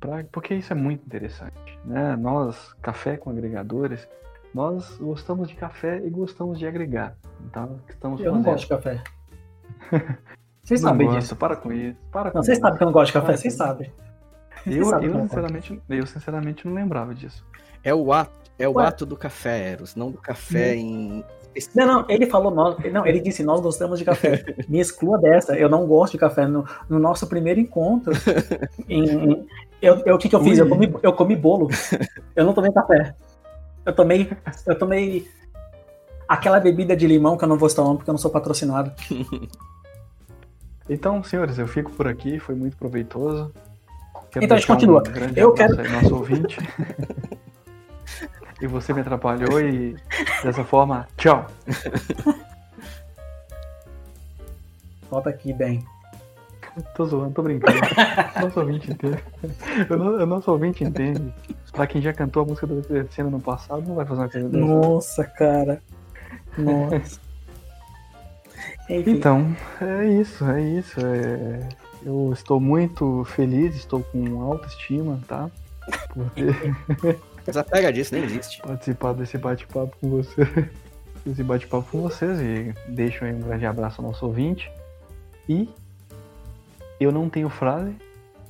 Speaker 3: pra, porque isso é muito interessante. Né? Nós, café com agregadores, nós gostamos de café e gostamos de agregar. Então, estamos
Speaker 2: Eu não gosto de café. <laughs> Vocês sabem disso.
Speaker 3: Para com isso. Para com
Speaker 2: Não, vocês sabem que eu não gosto de café, vocês sabem.
Speaker 3: Eu,
Speaker 2: sabem
Speaker 3: eu, sinceramente, eu sinceramente não lembrava disso.
Speaker 1: É o ato, é o
Speaker 2: Ué.
Speaker 1: ato do café, Eros, não do café em.
Speaker 2: Não, não, ele falou nós. Não, ele disse nós gostamos de café. <laughs> Me exclua dessa. Eu não gosto de café. No, no nosso primeiro encontro, em- eu, eu- o que, que eu fiz? Eu comi, eu comi bolo. Eu não tomei café. Eu tomei. Eu tomei aquela bebida de limão que eu não vou tomar porque eu não sou patrocinado. <laughs>
Speaker 3: Então, senhores, eu fico por aqui, foi muito proveitoso. Quero
Speaker 2: Então a gente continua.
Speaker 3: Um
Speaker 2: Eu
Speaker 3: aí, nosso ouvinte. <laughs> e você me atrapalhou e dessa forma, tchau.
Speaker 2: Volta aqui, bem.
Speaker 3: Tô zoando, tô brincando. nosso ouvinte entende. O no- o nosso ouvinte entende. Pra quem já cantou a música do Cena no passado, não vai fazer uma coisa dessa.
Speaker 2: Nossa, cara. Nossa. Enfim,
Speaker 3: Então, é isso, é isso. é- Eu estou muito feliz, estou com autoestima, tá? Por ter <laughs>
Speaker 1: Essa pega disso nem existe.
Speaker 3: participado desse bate-papo com você. <laughs> Esse bate-papo com vocês e deixo aí um grande abraço ao nosso ouvinte. E eu não tenho frase,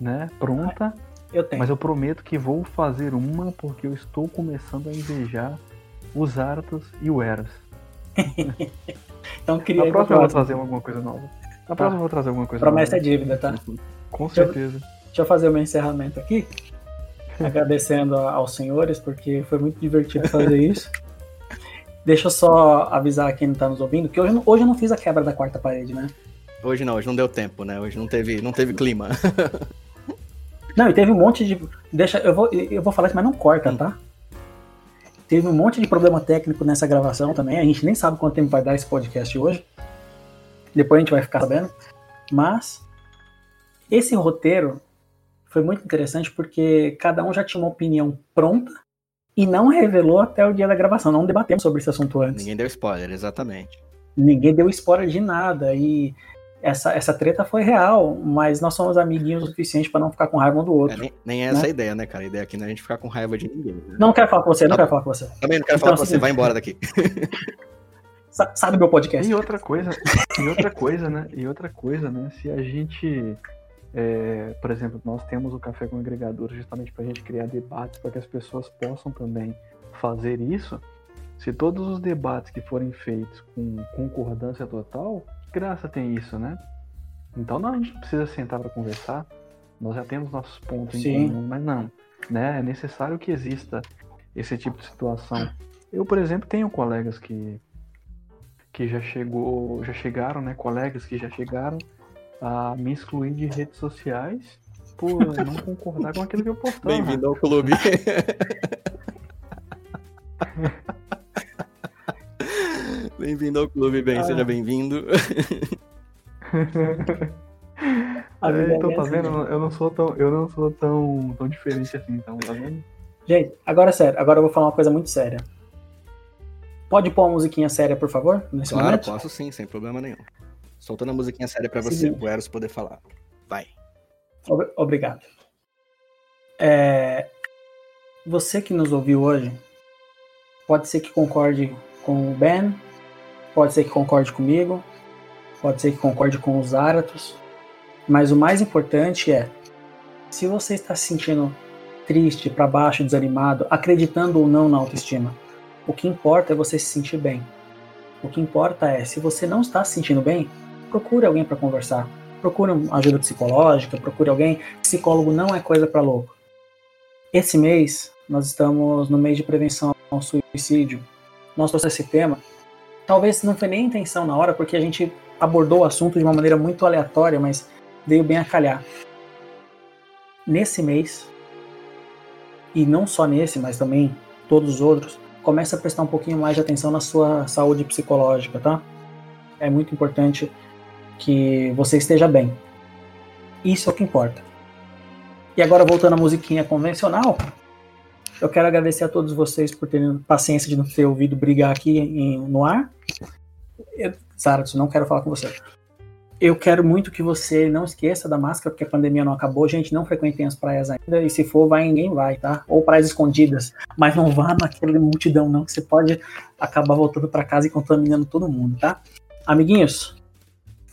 Speaker 3: né, pronta,
Speaker 2: eu tenho.
Speaker 3: mas eu prometo que vou fazer uma porque eu estou começando a invejar os Arthos e o Eros. <laughs>
Speaker 2: Então queria
Speaker 3: Na próxima eu vou trazer alguma coisa nova. Na próxima eu vou trazer alguma coisa
Speaker 2: Promessa é
Speaker 3: nova.
Speaker 2: dívida, tá?
Speaker 3: Com certeza.
Speaker 2: Deixa eu fazer o meu encerramento aqui. Agradecendo aos senhores, porque foi muito divertido fazer <laughs> isso. Deixa eu só avisar quem não tá nos ouvindo, que hoje, eu não- hoje eu não fiz a quebra da quarta parede, né?
Speaker 1: Hoje não, hoje não deu tempo, né? Hoje não teve, não teve clima. <laughs>
Speaker 2: Não, e teve um monte de. Deixa, eu vou, eu vou falar isso, mas não corta, tá? Teve um monte de problema técnico nessa gravação também. A gente nem sabe quanto tempo vai dar esse podcast hoje. Depois a gente vai ficar sabendo. Mas esse roteiro foi muito interessante porque cada um já tinha uma opinião pronta e não revelou até o dia da gravação. Não debatemos sobre esse assunto antes.
Speaker 1: Ninguém deu spoiler, exatamente.
Speaker 2: Ninguém deu spoiler de nada. E essa, essa treta foi real, mas nós somos amiguinhos o suficiente para não ficar com raiva um do
Speaker 1: É,
Speaker 2: outro.
Speaker 1: nem, nem é essa a ideia, né, cara? A ideia aqui não é a gente ficar com raiva de ninguém. né?
Speaker 2: Não quero falar com você, não
Speaker 1: Tá
Speaker 2: quero falar com você.
Speaker 1: Também não quero
Speaker 2: Então,
Speaker 1: falar
Speaker 2: é
Speaker 1: com você,
Speaker 2: seguinte.
Speaker 1: vai embora daqui. <laughs>
Speaker 2: Sa- Sabe meu podcast?
Speaker 3: E outra coisa, e outra coisa, né? E outra coisa, né? Se a gente, é, por exemplo, nós temos o café com agregador justamente para a gente criar debates para que as pessoas possam também fazer isso. Se todos os debates que forem feitos com concordância total, graça tem isso, né? Então não, a gente precisa sentar para conversar. Nós já temos nossos pontos
Speaker 2: Sim.
Speaker 3: em comum, mas não. Né? É necessário que exista esse tipo de situação. Eu, por exemplo, tenho colegas que que já chegou, já chegaram, né? Colegas que já chegaram a me excluir de redes sociais por não <laughs> concordar com aquilo que eu postava.
Speaker 1: Bem-vindo ao clube. <laughs> bem-vindo ao clube, Ben. Seja
Speaker 2: Ah.
Speaker 1: bem-vindo. <laughs>
Speaker 2: A vida
Speaker 3: É, então, tá
Speaker 2: assim,
Speaker 3: vendo?
Speaker 2: gente.
Speaker 3: Eu não sou tão, eu não sou tão, tão diferente assim, então, tá vendo?
Speaker 2: Gente, agora é sério, agora eu vou falar uma coisa muito séria. Pode pôr uma musiquinha séria, por favor, nesse
Speaker 1: Claro,
Speaker 2: momento?
Speaker 1: posso sim, sem problema nenhum. Soltando a musiquinha séria pra você, o Eros poder falar. Vai.
Speaker 2: Ob- Obrigado. É, Você que nos ouviu hoje, pode ser que concorde com o Ben, pode ser que concorde comigo, pode ser que concorde com os Áratos, mas o mais importante é, se você está se sentindo triste, para baixo, desanimado, acreditando ou não na autoestima, o que importa é você se sentir bem. O que importa é, se você não está se sentindo bem, procure alguém para conversar. Procure ajuda psicológica, procure alguém. Psicólogo não é coisa para louco. Esse mês, nós estamos no mês de prevenção ao suicídio. Nós trouxemos esse tema. Talvez não foi nem intenção na hora, porque a gente abordou o assunto de uma maneira muito aleatória, mas veio bem a calhar. Nesse mês, e não só nesse, mas também todos os outros, comece a prestar um pouquinho mais de atenção na sua saúde psicológica, tá? É muito importante que você esteja bem. Isso é o que importa. E agora, voltando à musiquinha convencional, eu quero agradecer a todos vocês por terem paciência de não ter ouvido brigar aqui em- no ar. Eu, Zaratos, não quero falar com você. Eu quero muito que você não esqueça da máscara, porque a pandemia não acabou. Gente, não frequentem as praias ainda. E se for, vai, ninguém vai, tá? Ou praias escondidas. Mas não vá naquela multidão, não, que você pode acabar voltando para casa e contaminando todo mundo, tá? Amiguinhos,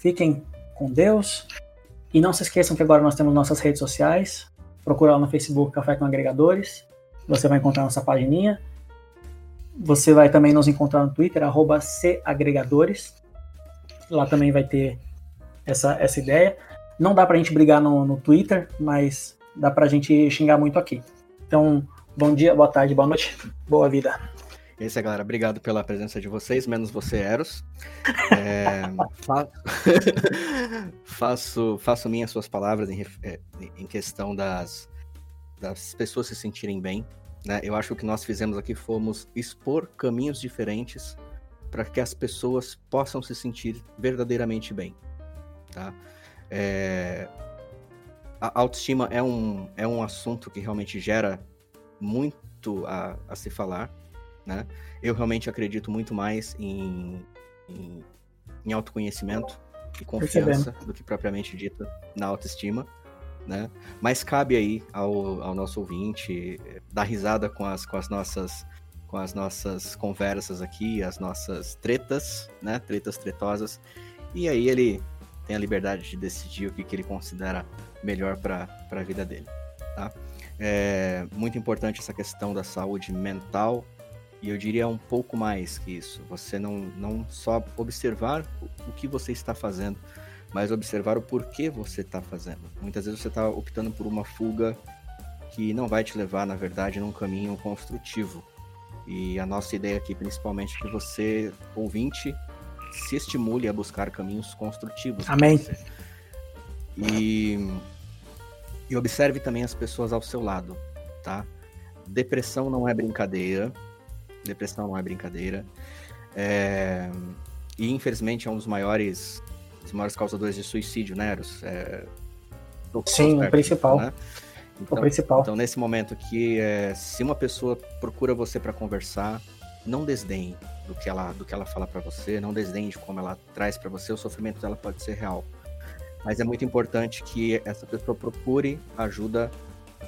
Speaker 2: fiquem com Deus. E não se esqueçam que agora nós temos nossas redes sociais. Procura lá no Facebook Café com Agregadores. Você vai encontrar nossa pagininha. Você vai também nos encontrar no Twitter, arroba Agregadores. Lá também vai ter essa, essa ideia. Não dá pra gente brigar no, no Twitter, mas dá pra gente xingar muito aqui. Então, bom dia, boa tarde, boa noite, <laughs> boa vida.
Speaker 1: É isso aí, galera. Obrigado pela presença de vocês, menos você, Eros. É, <laughs> fa- <laughs> faço, faço minhas suas palavras em, é, em questão das, das pessoas se sentirem bem. Né? Eu acho que o que nós fizemos aqui fomos expor caminhos diferentes para que as pessoas possam se sentir verdadeiramente bem. Tá? É, a autoestima é um, é um assunto que realmente gera muito a, a se falar né? Eu realmente acredito muito mais em, em, em autoconhecimento e confiança do que propriamente dita na autoestima, né? Mas cabe aí ao, ao nosso ouvinte eh, dar risada com as, com as nossas com as nossas conversas aqui, as nossas tretas, né? Tretas tretosas. E aí ele tem a liberdade de decidir o que, que ele considera melhor para a vida dele, tá? É muito importante essa questão da saúde mental e eu diria um pouco mais que isso. Você não, não só observar o, que você está fazendo, mas observar o porquê você está fazendo. Muitas vezes você está optando por uma fuga que não vai te levar, na verdade, num caminho construtivo. E a nossa ideia aqui, principalmente, é que você, ouvinte, se estimule a buscar caminhos construtivos.
Speaker 2: Amém.
Speaker 1: E, e observe também as pessoas ao seu lado, tá? Depressão não é brincadeira. Depressão não é brincadeira. É, E infelizmente é um dos maiores, dos maiores causadores de suicídio, né, Eros? É...
Speaker 2: Sim, o principal.
Speaker 1: né?
Speaker 2: O
Speaker 1: Então,
Speaker 2: principal.
Speaker 1: então, nesse momento aqui, é, se uma pessoa procura você para conversar, não desdenhe do que ela, do que ela fala para você, não desdenhe de como ela traz para você. O sofrimento dela pode ser real, mas é muito importante que essa pessoa procure ajuda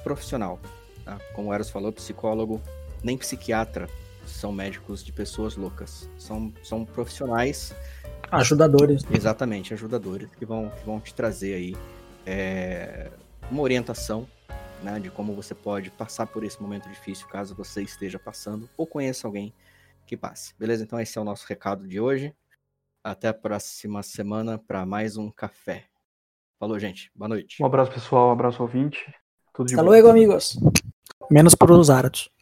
Speaker 1: profissional. Tá? Como o Eros falou, psicólogo, nem psiquiatra são médicos de pessoas loucas. São, são profissionais
Speaker 2: Ajudadores.
Speaker 1: Exatamente, ajudadores que vão, que vão te trazer aí é, uma orientação né, de como você pode passar por esse momento difícil, caso você esteja passando, ou conheça alguém que passe. Beleza? Então esse é o nosso recado de hoje. Até a próxima semana para mais um café. Falou, gente. Boa noite.
Speaker 3: Um abraço, pessoal. Um abraço, ouvinte. Tudo de
Speaker 2: Hasta
Speaker 3: bom.
Speaker 2: luego, amigos. Menos para os árados.